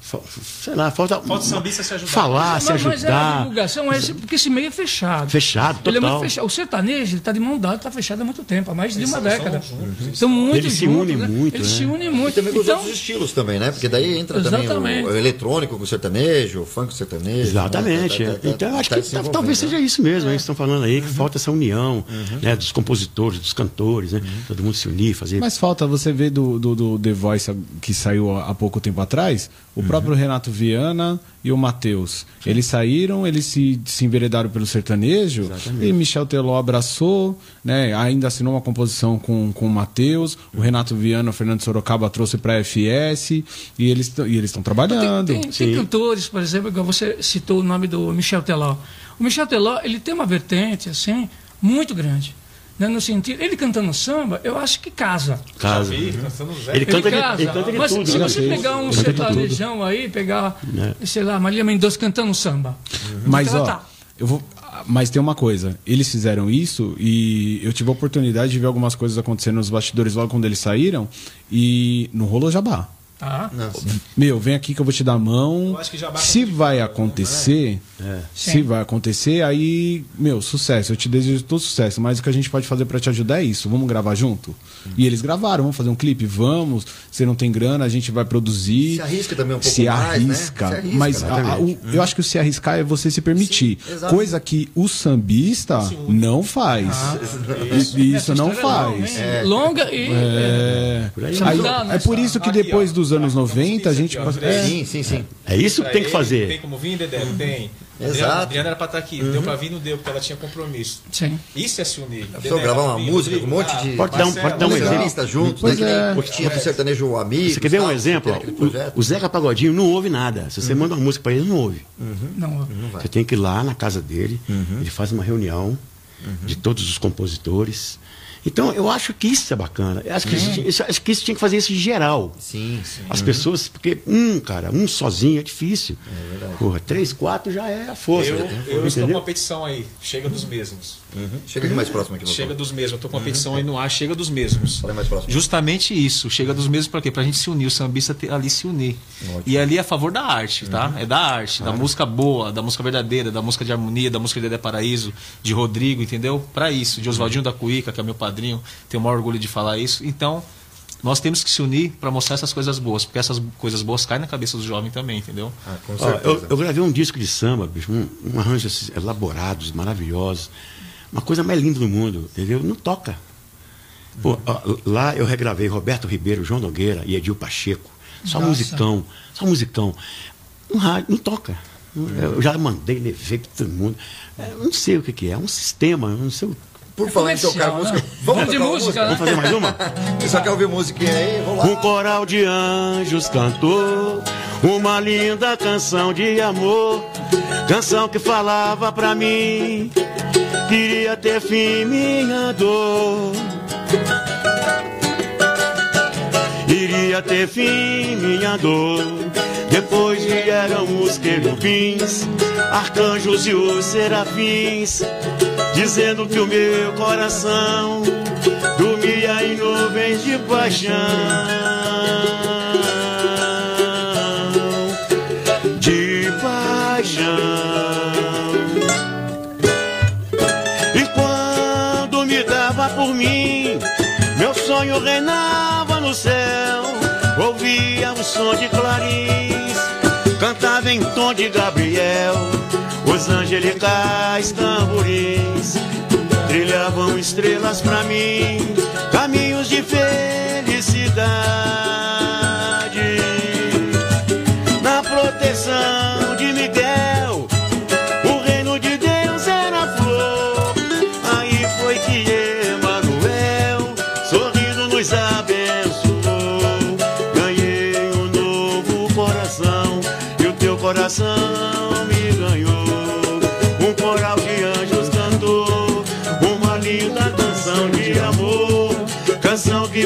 Speaker 10: sei lá, falta.
Speaker 1: Falta o sambista se ajudar.
Speaker 10: Falar,
Speaker 3: mas,
Speaker 10: se
Speaker 3: mas é a
Speaker 10: ajudar.
Speaker 3: divulgação, é esse, porque esse meio é fechado.
Speaker 10: Fechado,
Speaker 3: Ele é
Speaker 10: total.
Speaker 3: muito fechado. O sertanejo está de mão dada, está fechado há muito tempo, há mais de uma década.
Speaker 1: são juntos,
Speaker 3: São muito
Speaker 10: Eles se unem
Speaker 3: né?
Speaker 10: muito,
Speaker 3: Eles
Speaker 10: né?
Speaker 3: se unem
Speaker 2: E
Speaker 3: muito.
Speaker 2: também com os
Speaker 3: Então,
Speaker 2: outros estilos também, né? Porque daí entra também
Speaker 3: Exatamente.
Speaker 2: o, o eletrônico com o sertanejo, o funk com o sertanejo.
Speaker 10: Exatamente.
Speaker 2: né? Tá- tá- tá-
Speaker 10: então, eu acho
Speaker 2: tá
Speaker 10: que talvez
Speaker 2: né?
Speaker 10: seja isso mesmo. Eles estão falando aí que falta essa união né, dos compositores, dos cantores, né? Todo mundo se unir, fazer.
Speaker 11: Mas falta, você vê do, do, do The Voice que saiu há há pouco tempo atrás, o próprio Renato Viana e o Matheus. Eles saíram, eles se, se enveredaram pelo sertanejo
Speaker 10: Exatamente.
Speaker 11: e Michel Teló abraçou, né? ainda assinou uma composição com, com o Matheus, o Renato Viana, o Fernando Sorocaba trouxe para a FS e eles e eles estão trabalhando.
Speaker 3: Tem, tem, tem cantores, por exemplo, igual você citou o nome do Michel Teló. O Michel Teló, ele tem uma vertente, assim, muito grande. Né? No sentido, ele cantando samba, eu acho que casa.
Speaker 10: Casa.
Speaker 1: Vi, cantando Zé.
Speaker 10: Ele canta
Speaker 3: casa.
Speaker 10: ele canta de
Speaker 3: Mas
Speaker 10: tudo.
Speaker 3: se
Speaker 10: né?
Speaker 3: você pegar um sertanejão aí, pegar,
Speaker 10: É.
Speaker 3: sei lá, Maria Mendonça cantando samba.
Speaker 11: Mas
Speaker 3: Ela
Speaker 11: ó,
Speaker 3: tá.
Speaker 11: eu vou. Mas tem uma coisa, eles fizeram isso e eu tive a oportunidade de ver algumas coisas acontecendo nos bastidores logo quando eles saíram e não rolou jabá.
Speaker 3: Tá?
Speaker 11: Meu, vem aqui que eu vou te dar a mão.
Speaker 1: Eu acho que jabá
Speaker 11: Se vai acontecer, se
Speaker 3: Sim.
Speaker 11: vai acontecer, aí, meu, sucesso. Eu te desejo todo sucesso. Mas o que a gente pode fazer pra te ajudar é isso. Vamos gravar junto? E eles gravaram, vamos fazer um clipe? Vamos. Você não tem grana, a gente vai produzir.
Speaker 2: Se arrisca também um pouco
Speaker 11: se
Speaker 2: mais, né?
Speaker 11: arrisca,
Speaker 2: Se arrisca,
Speaker 11: mas a- o- eu acho que o se arriscar é você se permitir.
Speaker 2: Sim,
Speaker 11: coisa que o sambista não faz. E- Isso não
Speaker 3: Essa história é
Speaker 11: faz.
Speaker 3: longa, hein? Longa e.
Speaker 11: É,
Speaker 10: Por aí.
Speaker 11: Aí-
Speaker 3: Não né?
Speaker 11: é por isso que
Speaker 1: Aqui,
Speaker 11: depois
Speaker 1: ó.
Speaker 11: Dos anos
Speaker 1: Aqui, ó.
Speaker 11: 90 a gente.
Speaker 1: Aqui, ó,
Speaker 11: é,
Speaker 2: Sim, sim, sim.
Speaker 10: É isso que
Speaker 1: Pra
Speaker 10: tem que
Speaker 1: ele, Tem
Speaker 10: fazer.
Speaker 1: como vir, Dedé? Tem.
Speaker 2: Exato.
Speaker 1: Adriana, Adriana era pra estar aqui. Deu pra vir, não deu, porque ela tinha compromisso.
Speaker 3: Sim.
Speaker 1: Isso é se unir.
Speaker 2: pessoa gravar uma música com um monte de-
Speaker 10: Pode dar um- pode dar um exemplo.
Speaker 2: juntos,
Speaker 11: Pois
Speaker 2: né? Que nem
Speaker 11: é.
Speaker 2: que tinha pro sertanejo amigo.
Speaker 10: Você quer ver um
Speaker 2: tal,
Speaker 10: exemplo? O, o Zeca Pagodinho não ouve nada. Se você manda uma música para ele, ele não ouve.
Speaker 3: Não,
Speaker 10: Você tem que ir lá na casa dele, ele faz uma reunião de todos os compositores. Então, eu acho que isso é bacana. Eu acho que, isso, isso- acho que isso tinha que fazer isso em geral.
Speaker 2: Sim, sim.
Speaker 10: As pessoas, porque um, cara, um sozinho é difícil. Porra, três, quatro já é a força.
Speaker 1: Eu, eu estou com uma petição aí. Chega dos mesmos.
Speaker 2: Chega aqui mais próximo aqui,
Speaker 1: Chega dos mesmos. Eu tô com uma petição aí no ar. Chega dos mesmos.
Speaker 2: Fala mais próximo.
Speaker 1: Justamente isso. Chega dos mesmos para quê? Pra gente se unir. O sambista ali se unir. E ali é a favor da arte, tá? É da arte, da música boa, da música verdadeira, da música de harmonia, da música de Dedé Paraíso, de Rodrigo, entendeu? Para isso. De Oswaldinho da Cuíca, que é meu padrinho. Tenho o maior orgulho de falar isso. Então, nós temos que se unir para mostrar essas coisas boas. Porque essas coisas boas caem na cabeça do jovem também, entendeu?
Speaker 2: Ah, com
Speaker 10: Ó,
Speaker 2: certeza.
Speaker 10: eu, eu gravei um disco de samba, bicho, um, um arranjo assim, elaborados, maravilhosos. Uma coisa mais linda do mundo, entendeu? Não toca. Pô, ó, lá eu regravei Roberto Ribeiro, João Nogueira e Edil Pacheco. Só
Speaker 3: Nossa.
Speaker 10: musicão, só musicão. No rádio, não toca. Eu já mandei, levei para todo mundo. É, eu não sei o que, que é, é um sistema, eu não sei o
Speaker 2: Por falar em tocar música,
Speaker 3: né?
Speaker 2: vamos
Speaker 3: de
Speaker 2: tocar uma
Speaker 3: música, né?
Speaker 10: Vamos fazer mais uma?
Speaker 2: Você só quer ouvir musiquinha aí? Vamos lá.
Speaker 10: Um coral de anjos cantou uma linda canção de amor. Canção que falava pra mim, queria ter fim minha dor. Iria ter fim minha dor. Depois vieram os querubins, arcanjos e os serafins, dizendo que o meu coração dormia em nuvens de paixão. De paixão. E quando me dava por mim, meu sonho reinava no céu. Ouvia o som de clarins, cantava em tom de Gabriel. Os angelicais tamborins trilhavam estrelas pra mim, caminhos de felicidade.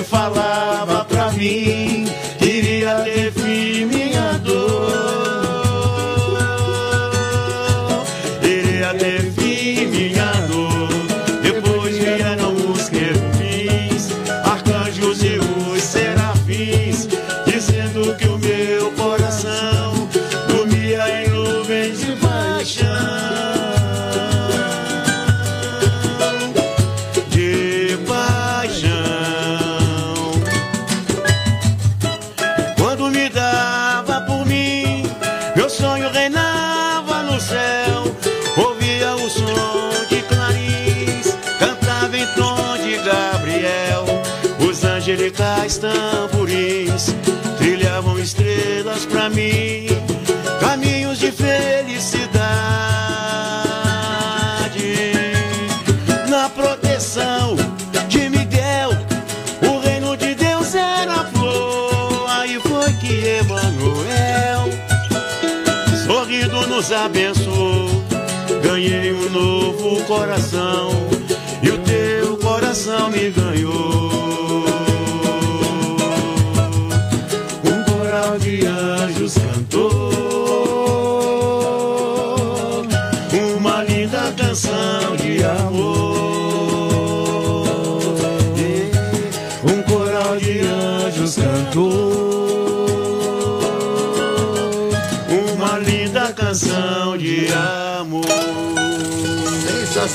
Speaker 10: Falava pra mim. Tamborins trilhavam estrelas pra mim, caminhos de felicidade. Na proteção de Miguel, o reino de Deus era flor. Aí foi que Emanuel, sorrindo, nos abençoou. Ganhei um novo coração e o teu coração me ganhou.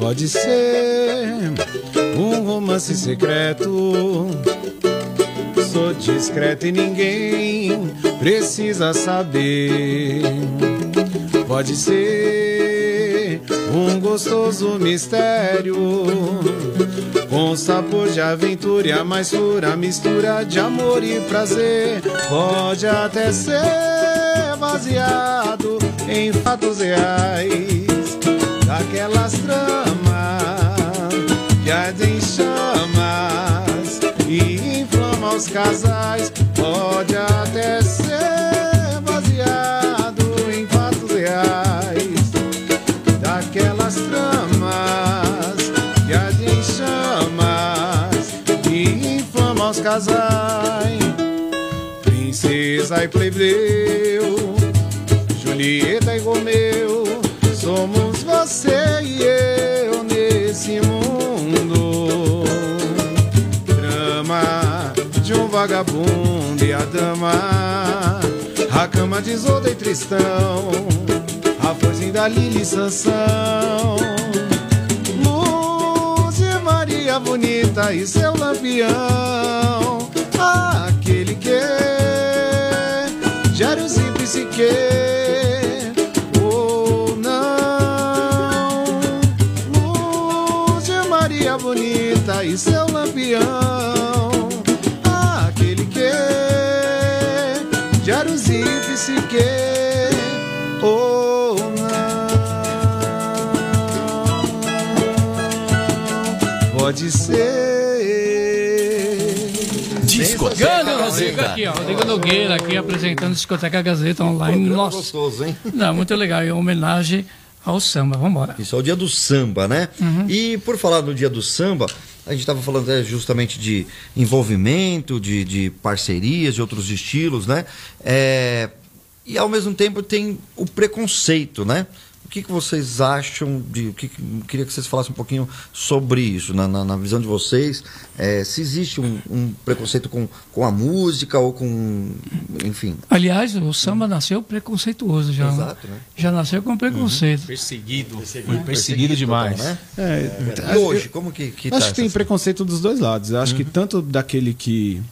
Speaker 11: Pode ser um romance secreto. Sou discreto e ninguém precisa saber. Pode ser um gostoso mistério. Com sabor de aventura e a mais pura mistura de amor e prazer. Pode até ser baseado em fatos reais daquelas tramas ardem em chamas e inflamam os casais. Pode até ser baseado em fatos reais daquelas tramas ardem em chamas e inflamam os casais. Princesa e plebeu, Julieta e Romeu, somos você e eu vagabundo e a dama, a cama de Isolda e Tristão, a florzinha da Lili e Sansão. Maria bonita e seu lampião. Aquele que Jários e psique. Oh, não. Lúcia Maria bonita e seu lampião. E psique. Oh, não. Pode ser.
Speaker 3: Discoteca Gazeta. Aqui, ó, Rodrigo Nogueira aqui apresentando Discoteca Gazeta online.
Speaker 2: Programa
Speaker 3: Nossa.
Speaker 2: gostoso, hein?
Speaker 3: Não, muito legal. É uma homenagem ao samba. Vamos embora.
Speaker 2: Isso é o dia do samba, né?
Speaker 3: Uhum.
Speaker 2: E por falar no dia do samba, a gente estava falando é, justamente de envolvimento, de, de parcerias, de outros estilos, né? É, e ao mesmo tempo tem o preconceito, né? O que, que vocês acham de. O que, que- queria que vocês falassem um pouquinho sobre isso, na, na- na visão de vocês. É, se existe um, um preconceito com, com a música ou com. Enfim.
Speaker 3: Aliás, o samba nasceu preconceituoso já. né?
Speaker 2: Exato, né?
Speaker 3: Já nasceu com preconceito.
Speaker 1: Perseguido. Foi
Speaker 2: Perseguido
Speaker 1: perseguido demais.
Speaker 2: total, né?
Speaker 11: É,
Speaker 2: E hoje, como que, que
Speaker 11: acho
Speaker 2: tá
Speaker 11: que tem preconceito dos dois lados. Eu acho que tanto daquele que,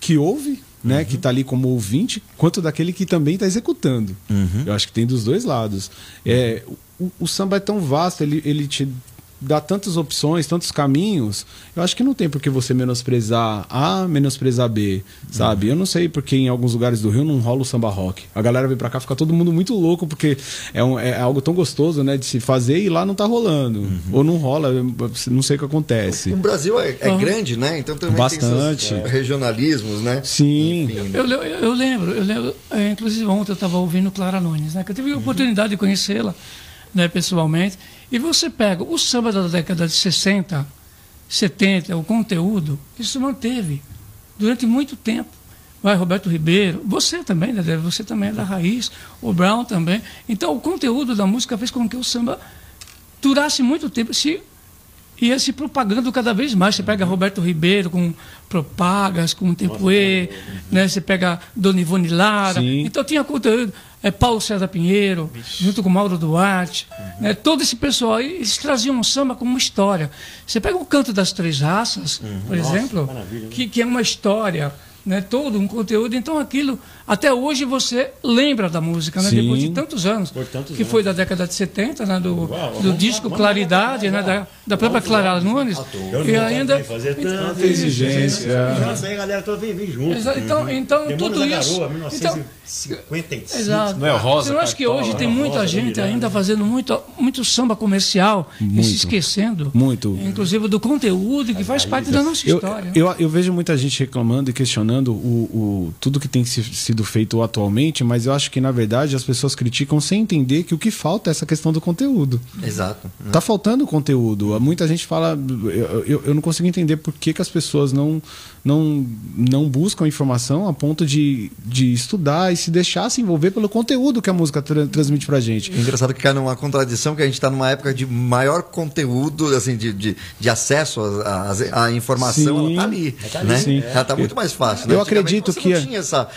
Speaker 11: que ouve, né, que está ali como ouvinte, quanto daquele que também está executando. Eu acho que tem dos dois lados. É, o, o samba é tão vasto, ele, ele te dá tantas opções, tantos caminhos. Eu acho que não tem por que você menosprezar A, menosprezar B, sabe? Eu não sei porque em alguns lugares do Rio não rola o samba rock. A galera vem pra cá, fica todo mundo muito louco, porque é, um- é algo tão gostoso, né, de se fazer e lá não tá rolando. Ou não rola, eu não sei o que acontece.
Speaker 2: O Brasil é, é
Speaker 3: Uhum.
Speaker 2: grande, né? Então também
Speaker 11: Bastante.
Speaker 2: tem seus regionalismos, né?
Speaker 11: Sim.
Speaker 3: Eu, le- eu lembro, eu lembro, é, inclusive ontem eu estava ouvindo Clara Nunes, né? Que eu tive a oportunidade de conhecê-la né, pessoalmente. E você pega o samba da década de 60, 70, o conteúdo, isso se manteve durante muito tempo. Vai Roberto Ribeiro, você também, né? Você também é da raiz, o Brown também. Então o conteúdo da música fez com que o samba durasse muito tempo, se ia se propagando cada vez mais. Você pega Roberto Ribeiro com Propagas, com Tempoê, né? você pega Dona Ivone Lara.
Speaker 11: Sim.
Speaker 3: Então tinha conteúdo. É Paulo César Pinheiro, junto com Mauro Duarte. Né? Todo esse pessoal aí, eles traziam um samba como uma história. Você pega o Canto das Três Raças, por exemplo, que, que é uma história. Né, todo um conteúdo, então aquilo até hoje você lembra da música, né,
Speaker 11: Sim.
Speaker 3: depois de tantos anos,
Speaker 10: tantos
Speaker 3: que foi da década de 70, né, do, do disco Claridade, né, da, da própria Clara Nunes, e ainda
Speaker 10: fazer tanta
Speaker 11: exigência.
Speaker 10: Nossa, aí a galera toda vem, vem junto.
Speaker 3: Exa- então, então
Speaker 10: Demônios
Speaker 3: tudo isso.
Speaker 10: Garoa,
Speaker 3: então,
Speaker 10: 1955.
Speaker 3: exato.
Speaker 1: Não é Rosa,
Speaker 3: Eu acho que hoje tem muita gente ainda fazendo muito, muito samba comercial e
Speaker 11: Muito.
Speaker 3: se esquecendo,
Speaker 11: Muito.
Speaker 3: inclusive do conteúdo que faz parte da nossa
Speaker 11: Eu,
Speaker 3: história.
Speaker 11: eu, eu vejo muita gente reclamando e questionando o, o- tudo que tem se- sido feito atualmente, mas eu acho que, na verdade, as pessoas criticam sem entender que o que falta é essa questão do conteúdo.
Speaker 2: Exato.
Speaker 11: Tá faltando conteúdo. Muita gente fala. Eu, eu, eu não consigo entender por que, que as pessoas não, não, não buscam informação a ponto de, de estudar e se deixar se envolver pelo conteúdo que a música tra- transmite pra gente.
Speaker 2: É engraçado que cai numa contradição que a gente está numa época de maior conteúdo, assim, de, de, de acesso à- informação,
Speaker 11: Sim.
Speaker 2: ela tá ali.
Speaker 11: tá ali,
Speaker 2: né?
Speaker 11: sim.
Speaker 2: Ela tá muito mais fácil. né?
Speaker 11: Eu acredito
Speaker 2: você
Speaker 11: que
Speaker 2: não
Speaker 11: é-
Speaker 2: tinha essa,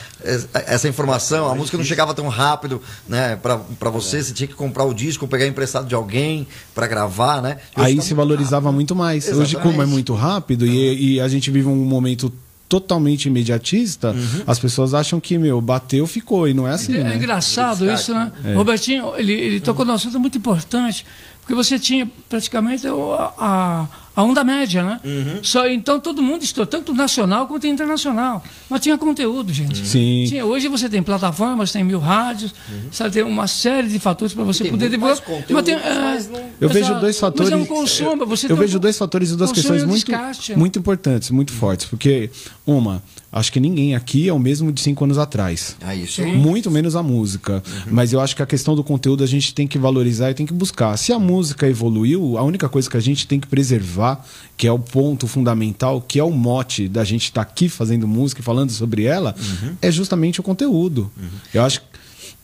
Speaker 2: essa informação, a música não chegava tão rápido né, para você, você tinha que comprar o disco, pegar emprestado de alguém para gravar, né? Hoje
Speaker 11: Aí
Speaker 2: tá
Speaker 11: se
Speaker 2: muito
Speaker 11: valorizava muito mais. Hoje,
Speaker 2: Exatamente.
Speaker 11: como é muito rápido e, e a gente vive um momento totalmente imediatista, as pessoas acham que, meu, bateu, ficou. E não é assim,
Speaker 3: É,
Speaker 11: né?
Speaker 3: engraçado isso, né?
Speaker 11: É.
Speaker 3: Robertinho, ele, ele tocou num assunto muito importante, porque você tinha praticamente o- a, a onda média, né?
Speaker 11: Uhum.
Speaker 3: Só, então todo mundo estudou, tanto nacional quanto internacional. Mas tinha conteúdo, gente.
Speaker 11: Sim.
Speaker 3: Tinha, hoje você tem plataformas, tem mil rádios, sabe, tem uma série de fatores para você
Speaker 2: Tem
Speaker 3: poder divulgar. Mas tem,
Speaker 2: mas não-
Speaker 11: Eu vejo dois fatores.
Speaker 3: Mas é um consumo, você
Speaker 11: eu
Speaker 3: tem
Speaker 11: vejo
Speaker 3: um
Speaker 11: dois fatores e duas questões muito,
Speaker 3: descarte,
Speaker 11: muito importantes, muito fortes. Porque, uma, acho que ninguém aqui é o mesmo de cinco anos atrás.
Speaker 2: Ah, isso.
Speaker 11: Muito menos a música. Mas eu acho que a questão do conteúdo a gente tem que valorizar e tem que buscar. Se a música evoluiu, a única coisa que a gente tem que preservar, que é o ponto fundamental, que é o mote da gente estar aqui fazendo música e falando sobre ela, é justamente o conteúdo. Eu acho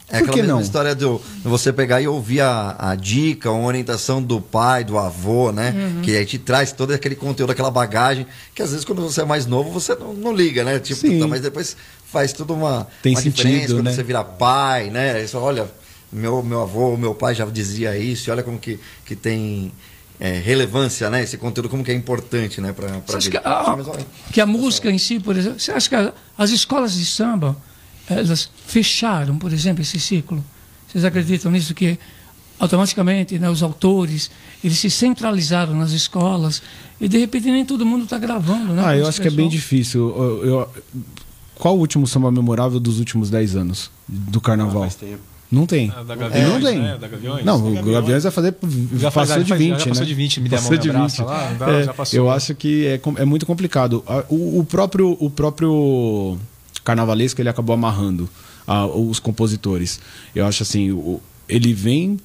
Speaker 2: É
Speaker 11: Por
Speaker 2: aquela
Speaker 11: que
Speaker 2: mesma
Speaker 11: não?
Speaker 2: história do você pegar e ouvir a, a dica, uma orientação do pai, do avô, né?
Speaker 11: Uhum.
Speaker 2: Que aí te traz todo aquele conteúdo, aquela bagagem, que às vezes quando você é mais novo, você não, não liga, né? Tipo,
Speaker 11: Sim.
Speaker 2: tá, mas depois faz tudo uma,
Speaker 11: Tem
Speaker 2: uma
Speaker 11: sentido,
Speaker 2: diferença quando
Speaker 11: né?
Speaker 2: você vira pai, né? Aí você, olha, meu, meu avô, meu pai já dizia isso, e olha como que, que tem é, relevância, né? Esse conteúdo, como que é importante, né? Pra, pra
Speaker 3: Você acha que a, que a música em si, por exemplo, você acha que a- as escolas de samba, elas fecharam, por exemplo, esse ciclo? Vocês acreditam nisso que automaticamente né, os autores eles se centralizaram nas escolas e de repente nem todo mundo está gravando, né?
Speaker 11: Ah, eu acho que é bem difícil. Eu- eu- qual o último samba memorável dos últimos 10 anos do carnaval?
Speaker 10: tempo.
Speaker 11: Não tem.
Speaker 9: Ah, da Gaviões,
Speaker 11: não tem.
Speaker 9: né? Da Gaviões.
Speaker 11: Não, o
Speaker 9: Gaviões.
Speaker 11: Gaviões vai fazer.
Speaker 9: Já faz-
Speaker 11: passou de
Speaker 9: já
Speaker 11: 20,
Speaker 9: passou
Speaker 11: né?
Speaker 9: de 20, me dá a mão,
Speaker 11: Passou de
Speaker 9: abraça
Speaker 11: 20.
Speaker 9: lá,
Speaker 11: É,
Speaker 9: já passou.
Speaker 11: Eu acho que é, é muito complicado. A- O, o próprio, o próprio carnavalesco ele acabou amarrando ah, os compositores. Eu acho assim, o- ele vem,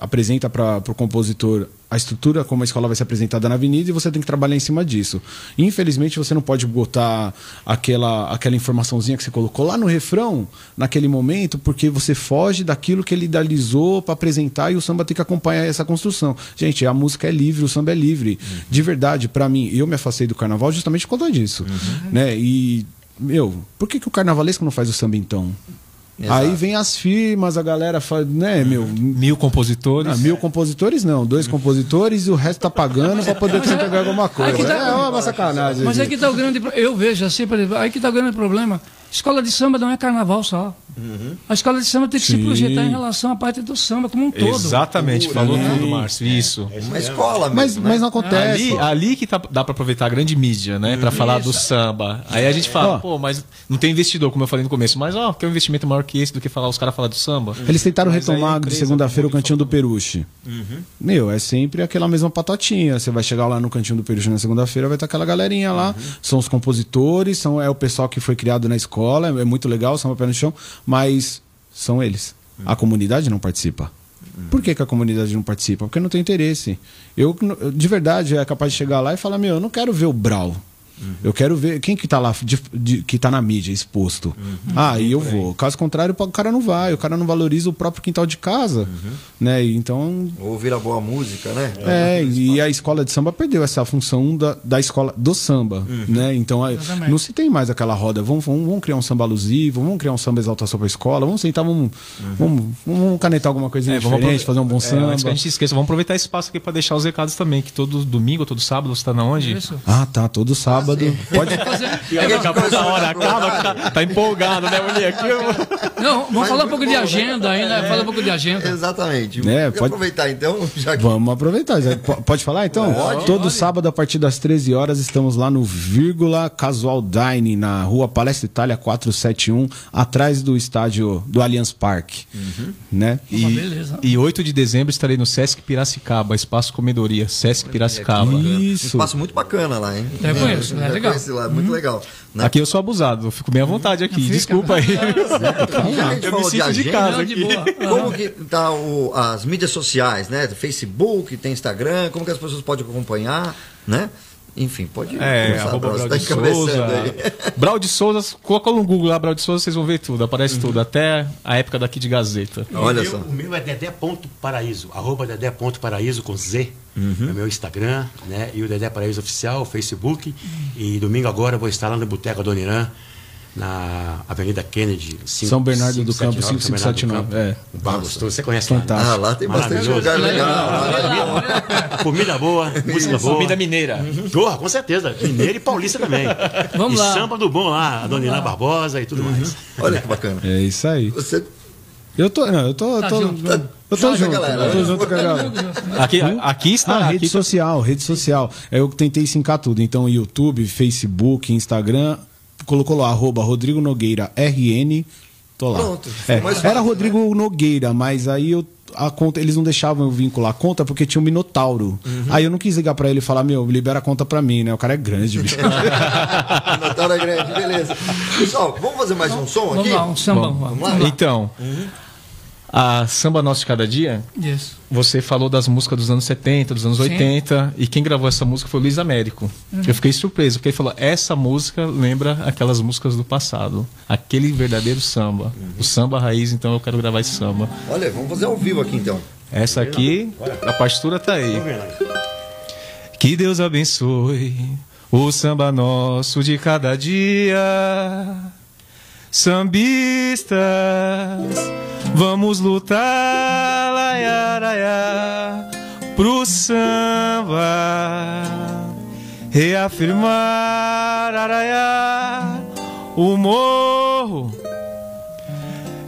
Speaker 11: apresenta para o compositor a estrutura como a escola vai ser apresentada na avenida e você tem que trabalhar em cima disso. Infelizmente você não pode botar aquela, aquela informaçãozinha que você colocou lá no refrão naquele momento porque você foge daquilo que ele idealizou para apresentar e o samba tem que acompanhar essa construção. Gente, a música é livre, o samba é livre. De verdade, para mim, eu me afastei do carnaval justamente por conta disso, né? E meu, por que, que o carnavalesco não faz o samba então?
Speaker 2: Exato.
Speaker 11: Aí vem as firmas, a galera faz, né, meu,
Speaker 9: Mil compositores.
Speaker 11: ah, mil compositores não, dois compositores e o resto tá pagando pra poder tentar ganhar alguma coisa.
Speaker 3: Tá-
Speaker 11: É uma sacanagem.
Speaker 3: Mas aí
Speaker 11: gente.
Speaker 3: que está o grande Eu vejo assim, por exemplo, aí que está o grande problema. Escola de samba não é carnaval só. A escola de samba tem que se
Speaker 11: Sim.
Speaker 3: projetar em relação à parte do samba como um todo.
Speaker 9: Exatamente, falou tudo, Márcio. Isso.
Speaker 2: Uma escola
Speaker 11: Mas,
Speaker 2: mesmo, né?
Speaker 11: mas não acontece.
Speaker 9: Ali, ali que tá- dá pra aproveitar a grande mídia, né? Pra falar do samba. Aí a gente fala,
Speaker 11: Ó.
Speaker 9: pô, mas não tem investidor, como eu falei no começo. Mas, ó, quer um investimento maior que esse do que falar os caras falar do samba?
Speaker 11: Eles tentaram
Speaker 9: Mas
Speaker 11: retomar de segunda-feira o cantinho do Peruche. Meu, é sempre aquela mesma patotinha. Você vai chegar lá no cantinho do Peruche na segunda-feira, vai estar aquela galerinha lá. São os compositores, são, é o pessoal que foi criado na escola, é, é muito legal, samba pé no chão, mas são eles. A comunidade não participa. Por que, que a comunidade não participa? Porque não tem interesse. Eu, de verdade, é capaz de chegar lá e falar: Meu, eu não quero ver o Brau. Eu quero ver quem que tá lá, de- de- que tá na mídia exposto. Ah, e eu vou. Caso contrário, o cara não vai. O cara não valoriza o próprio quintal de casa. Né? E Então,
Speaker 2: Ouvir a boa música, né?
Speaker 11: é, e a escola de samba perdeu essa função da, da escola do samba, né? Então aí,
Speaker 3: Exatamente.
Speaker 11: não se tem mais aquela roda. Vamos, vamos, vamos criar um samba alusivo, vamos criar um samba exaltação para a escola, vamos sentar, vamos, vamos, vamos canetar alguma coisa
Speaker 9: É, vamos
Speaker 11: diferente,
Speaker 9: aprove-
Speaker 11: fazer um bom
Speaker 9: É,
Speaker 11: samba.
Speaker 9: antes que a gente esqueça, vamos aproveitar esse espaço aqui pra deixar os recados também, que todo domingo, todo sábado, você tá na onde?
Speaker 3: Isso.
Speaker 11: Ah, tá, todo sábado. Pode.
Speaker 9: Acabou da hora, acaba, tá, tá empolgado, né, mulher? Aqui eu-
Speaker 3: Não, vamos
Speaker 2: Mas
Speaker 3: falar um pouco de
Speaker 2: bom,
Speaker 3: agenda aí, né? Fala um pouco de agenda.
Speaker 2: Exatamente.
Speaker 11: É, pode-
Speaker 2: aproveitar então, já que
Speaker 11: Vamos aproveitar. Já- Pode falar então? Todo sábado, a partir das 13 horas, estamos lá no Vírgula Casual Dining, na rua Palestra Itália 471, atrás do estádio do Allianz Parque. Né?
Speaker 3: Uma
Speaker 9: E,
Speaker 3: beleza.
Speaker 9: e 8 de dezembro estarei no Sesc Piracicaba, Espaço Comedoria, Sesc Piracicaba.
Speaker 2: um
Speaker 11: Isso.
Speaker 2: espaço muito bacana lá, hein?
Speaker 3: Eu conheço, é legal.
Speaker 2: lá, muito legal. Né?
Speaker 9: Aqui eu sou abusado, eu fico bem à vontade aqui.
Speaker 3: Fica.
Speaker 9: Desculpa aí. Eu me
Speaker 2: falou de
Speaker 9: sinto de
Speaker 2: agenda,
Speaker 9: casa
Speaker 3: Não, de
Speaker 9: aqui.
Speaker 2: Como que tá o- as mídias sociais, né? Facebook, tem Instagram, como que as pessoas podem acompanhar, né? Enfim, pode
Speaker 9: É,
Speaker 2: começar,
Speaker 9: arroba
Speaker 2: Brau,
Speaker 9: Brau
Speaker 2: você
Speaker 9: de
Speaker 2: tá começando
Speaker 9: Souza. Brau de Souza, coloca no Google lá, Brau de Souza, vocês vão ver tudo, aparece tudo, até a época daqui de Gazeta.
Speaker 2: Olha
Speaker 10: meu,
Speaker 2: só.
Speaker 10: O meu é dedé.paraíso, arroba dedé.paraíso com Z. É o meu Instagram, né? E o Dedé Paraíso Oficial, o Facebook. E domingo agora eu vou estar lá no Boteco Adoniran, na Avenida Kennedy. cinco-
Speaker 11: São Bernardo do Campo,
Speaker 10: 579, São Bernardo do
Speaker 11: 5579,
Speaker 10: Campo.
Speaker 11: é.
Speaker 10: Um bar gostoso. Você conhece lá? né?
Speaker 11: Fantástico.
Speaker 2: Ah, lá tem bastante lugar legal.
Speaker 10: Comida boa, música boa.
Speaker 9: Comida mineira.
Speaker 10: Porra, com certeza. Mineiro e paulista também.
Speaker 3: Vamos
Speaker 10: e
Speaker 3: lá.
Speaker 10: samba do bom lá, a Dona Irã Barbosa e tudo mais.
Speaker 2: Olha que bacana.
Speaker 11: É isso aí.
Speaker 2: Você
Speaker 11: Eu tô, não, eu tô, eu
Speaker 3: Tá
Speaker 11: tô,
Speaker 3: junto.
Speaker 11: eu tô
Speaker 2: Junto,
Speaker 11: junto,
Speaker 2: galera.
Speaker 11: eu tô junto com a galera.
Speaker 9: Aqui, aqui está.
Speaker 11: Ah,
Speaker 9: aqui
Speaker 11: rede social, rede social. Eu tentei sincar tudo. Então, YouTube, Facebook, Instagram. Colocou lá, arroba Rodrigo Nogueira RN. Tô lá.
Speaker 2: Pronto,
Speaker 11: É,
Speaker 2: mais
Speaker 11: era
Speaker 2: fácil,
Speaker 11: Rodrigo Nogueira, mas aí eu. A conta, eles não deixavam eu vincular a conta porque tinha um Minotauro. Aí eu não quis ligar pra ele e falar, meu, libera a conta pra mim, né? O cara é grande, bicho.
Speaker 2: Natal é grande, beleza. Pessoal, vamos fazer mais um som
Speaker 3: Vamos
Speaker 2: aqui?
Speaker 3: lá, um samba.
Speaker 2: Vamos lá?
Speaker 3: Vamos lá.
Speaker 9: Então, a Samba Nosso de Cada Dia,
Speaker 3: Isso.
Speaker 9: você falou das músicas dos anos 70, dos anos
Speaker 3: Sim.
Speaker 9: 80, e quem gravou essa música foi o Luiz Américo. Eu fiquei surpreso, porque ele falou: essa música lembra aquelas músicas do passado, aquele verdadeiro samba. O samba raiz, então eu quero gravar esse samba.
Speaker 2: Olha, vamos fazer ao vivo aqui então.
Speaker 9: Essa aqui, a partitura tá aí. Que Deus abençoe o samba nosso de cada dia. Sambistas, vamos lutar, laia, laia, pro samba. Reafirmar araiá o morro.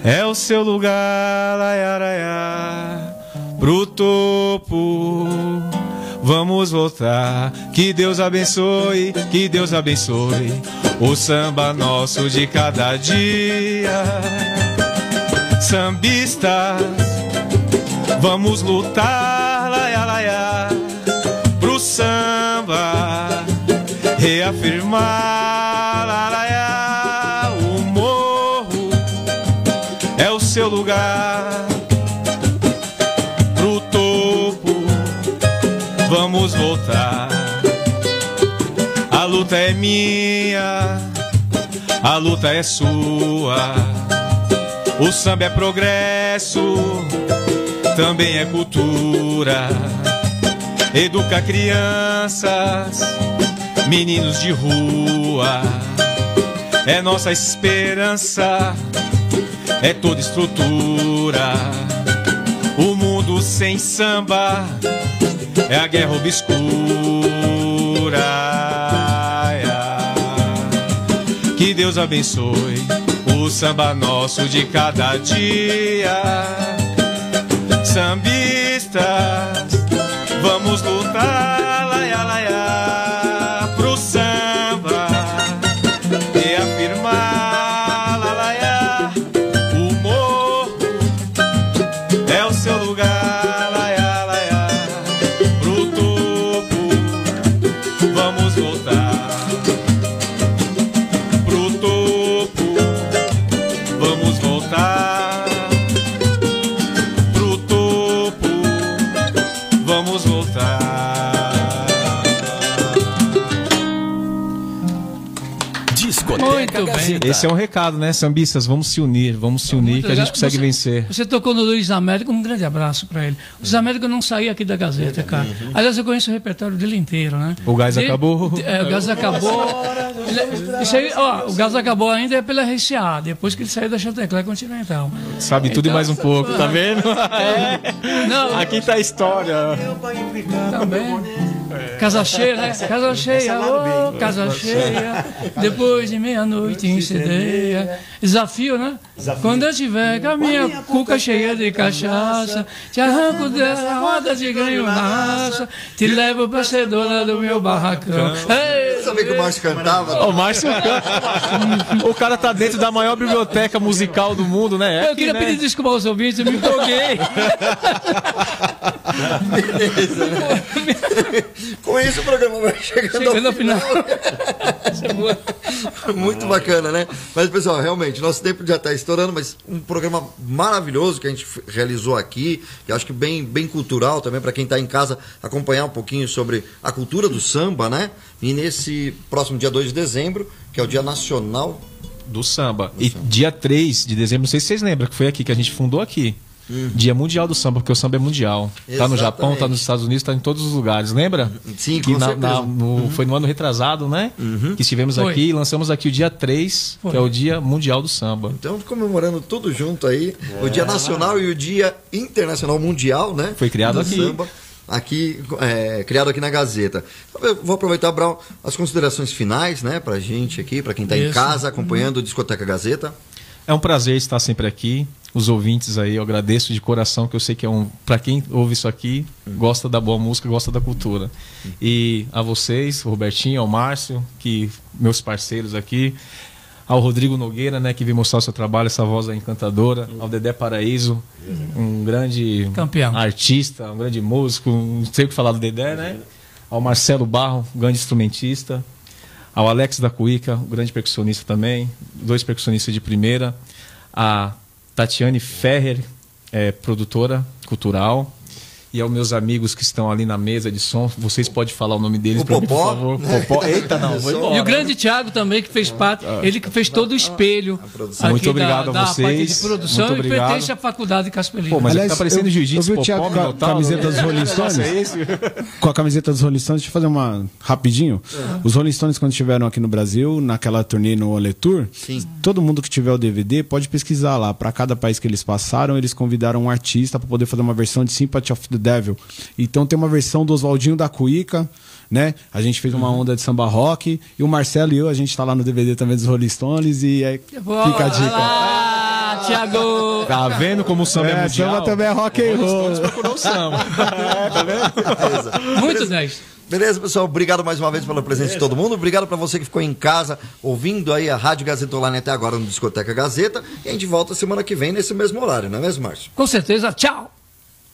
Speaker 9: É o seu lugar araiá pro topo vamos voltar que Deus abençoe que Deus abençoe o samba nosso de cada dia. Sambistas vamos lutar laia laia pro samba reafirmar laia o morro é o seu lugar luta é minha a luta é sua o samba é progresso também é cultura. Educa crianças, meninos de rua. É nossa esperança, é toda estrutura. O mundo sem samba é a guerra obscura. Deus abençoe o samba nosso de cada dia. Sambistas, vamos lutar, laia, laia,
Speaker 10: Esse é um recado, né? Sambistas, vamos se unir, vamos se unir que a gente consegue
Speaker 3: Você-
Speaker 10: vencer.
Speaker 3: Você tocou no Luiz Américo, um grande abraço para ele. O Luiz Américo não saía aqui da Gazeta, cara. Aliás, eu conheço o repertório dele inteiro, né?
Speaker 10: O gás
Speaker 3: De-
Speaker 10: acabou.
Speaker 3: É, o gás acabou. Ele- Isso aí, ó, o gás acabou ainda é pela RCA, depois que ele saiu da Chantecler Continental.
Speaker 10: Sabe tudo e mais um pouco, tá vendo? É.
Speaker 3: Não.
Speaker 10: Aqui tá a história.
Speaker 3: Também. Casa cheia, né? Casa cheia, ô, casa cheia. Depois de meia-noite incendeia. Desafio, né? Quando eu tiver com a minha cuca cheia de cachaça, te arranco dessa roda de ganho na raça, te levo pra ser dona do meu barracão. Ei,
Speaker 2: Sabia que o Márcio cantava?
Speaker 10: O Márcio O cara tá dentro da maior biblioteca musical do mundo, né? É
Speaker 3: eu
Speaker 10: aqui,
Speaker 3: queria
Speaker 10: né?
Speaker 3: pedir desculpa aos ouvintes, eu me empolguei.
Speaker 2: Beleza, né? Com isso o programa vai chegando,
Speaker 3: Chegando
Speaker 2: ao
Speaker 3: ao final.
Speaker 2: Muito bacana, né? Mas, pessoal, realmente, nosso tempo já está estourando, mas um programa maravilhoso que a gente realizou aqui, que acho que bem, bem cultural também para quem está em casa acompanhar um pouquinho sobre a cultura do samba, né? E nesse próximo dia 2 de dezembro, que é o Dia Nacional
Speaker 10: Do samba. E dia 3 de dezembro, não sei se vocês lembram, que foi aqui que a gente fundou aqui. Dia Mundial do Samba, porque o samba é mundial. Tá no Japão, tá
Speaker 2: Exatamente.
Speaker 10: nos Estados Unidos, tá em todos os lugares. Lembra?
Speaker 2: Sim,
Speaker 10: que
Speaker 2: com
Speaker 10: na-
Speaker 2: certeza.
Speaker 10: na- no- Foi no ano retrasado, né? Que estivemos
Speaker 3: Foi.
Speaker 10: aqui e lançamos aqui o dia 3,
Speaker 3: Foi.
Speaker 10: que é o Dia Mundial do Samba.
Speaker 2: Então, comemorando tudo junto aí, o Dia Nacional e o Dia Internacional Mundial, né?
Speaker 10: Foi criado
Speaker 2: do
Speaker 10: aqui.
Speaker 2: Samba, aqui, é, criado aqui na Gazeta. Eu vou aproveitar, Brown, as considerações finais, né, pra gente aqui, pra quem tá em casa acompanhando o Discoteca Gazeta.
Speaker 10: É um prazer estar sempre aqui. Os ouvintes aí, eu agradeço de coração, que eu sei que é um. Para quem ouve isso aqui, gosta da boa música, gosta da cultura. E a vocês, o Robertinho, ao Márcio, que meus parceiros aqui, ao Rodrigo Nogueira, né, que veio mostrar o seu trabalho, essa voz encantadora, ao Dedé Paraíso, um grande
Speaker 3: Campeão.
Speaker 10: artista, um grande músico, não sei o que falar do Dedé, né? Ao Marcelo Barro, um grande instrumentista, ao Alex da Cuica, um grande percussionista também, dois percussionistas de primeira, a Tatiane Ferrer, é, produtora cultural, e aos meus amigos que estão ali na mesa de som, vocês podem falar o nome deles
Speaker 2: O
Speaker 10: pra mim, por
Speaker 2: Popó.
Speaker 10: favor. Popó. Eita, não, vou embora.
Speaker 3: E o grande Thiago também, que fez parte, ele que fez todo o espelho.
Speaker 10: Muito obrigado
Speaker 3: da,
Speaker 10: a
Speaker 3: da
Speaker 10: vocês.
Speaker 3: parte de produção
Speaker 10: Muito
Speaker 3: e
Speaker 10: obrigado.
Speaker 3: pertence à faculdade de Casper
Speaker 10: Pô, mas
Speaker 11: Aliás,
Speaker 10: tá parecendo jiu-jitsu,
Speaker 11: eu vi o Thiago
Speaker 10: Popó,
Speaker 11: com a
Speaker 10: Minotauro,
Speaker 11: camiseta dos Rolling Stones.
Speaker 10: É
Speaker 11: com a camiseta dos Rolling Stones, deixa eu fazer uma rapidinho. Os Rolling Stones, quando estiveram aqui no Brasil, naquela turnê no Ole Tour,
Speaker 2: Sim.
Speaker 11: todo mundo que tiver o DVD pode pesquisar lá. Para cada país que eles passaram, eles convidaram um artista para poder fazer uma versão de Sympathy of the Devil. Então tem uma versão do Oswaldinho da Cuíca, né? A gente fez uma onda de samba rock. E o Marcelo e eu, a gente tá lá no DVD também dos Rolling Stones. E aí fica a dica.
Speaker 3: Ah, Tiago!
Speaker 9: Tá vendo como o samba é,
Speaker 11: É,
Speaker 9: mundial?
Speaker 11: samba também é rock and roll.
Speaker 9: procurou o samba.
Speaker 2: Beleza.
Speaker 3: Muito 10.
Speaker 2: Beleza, pessoal. Obrigado mais uma vez pela presença de todo mundo. Obrigado para você que ficou em casa ouvindo aí a Rádio Gazeta Online até agora no Discoteca Gazeta. E a gente volta semana que vem nesse mesmo horário, não é mesmo, Márcio?
Speaker 3: Com certeza. Tchau!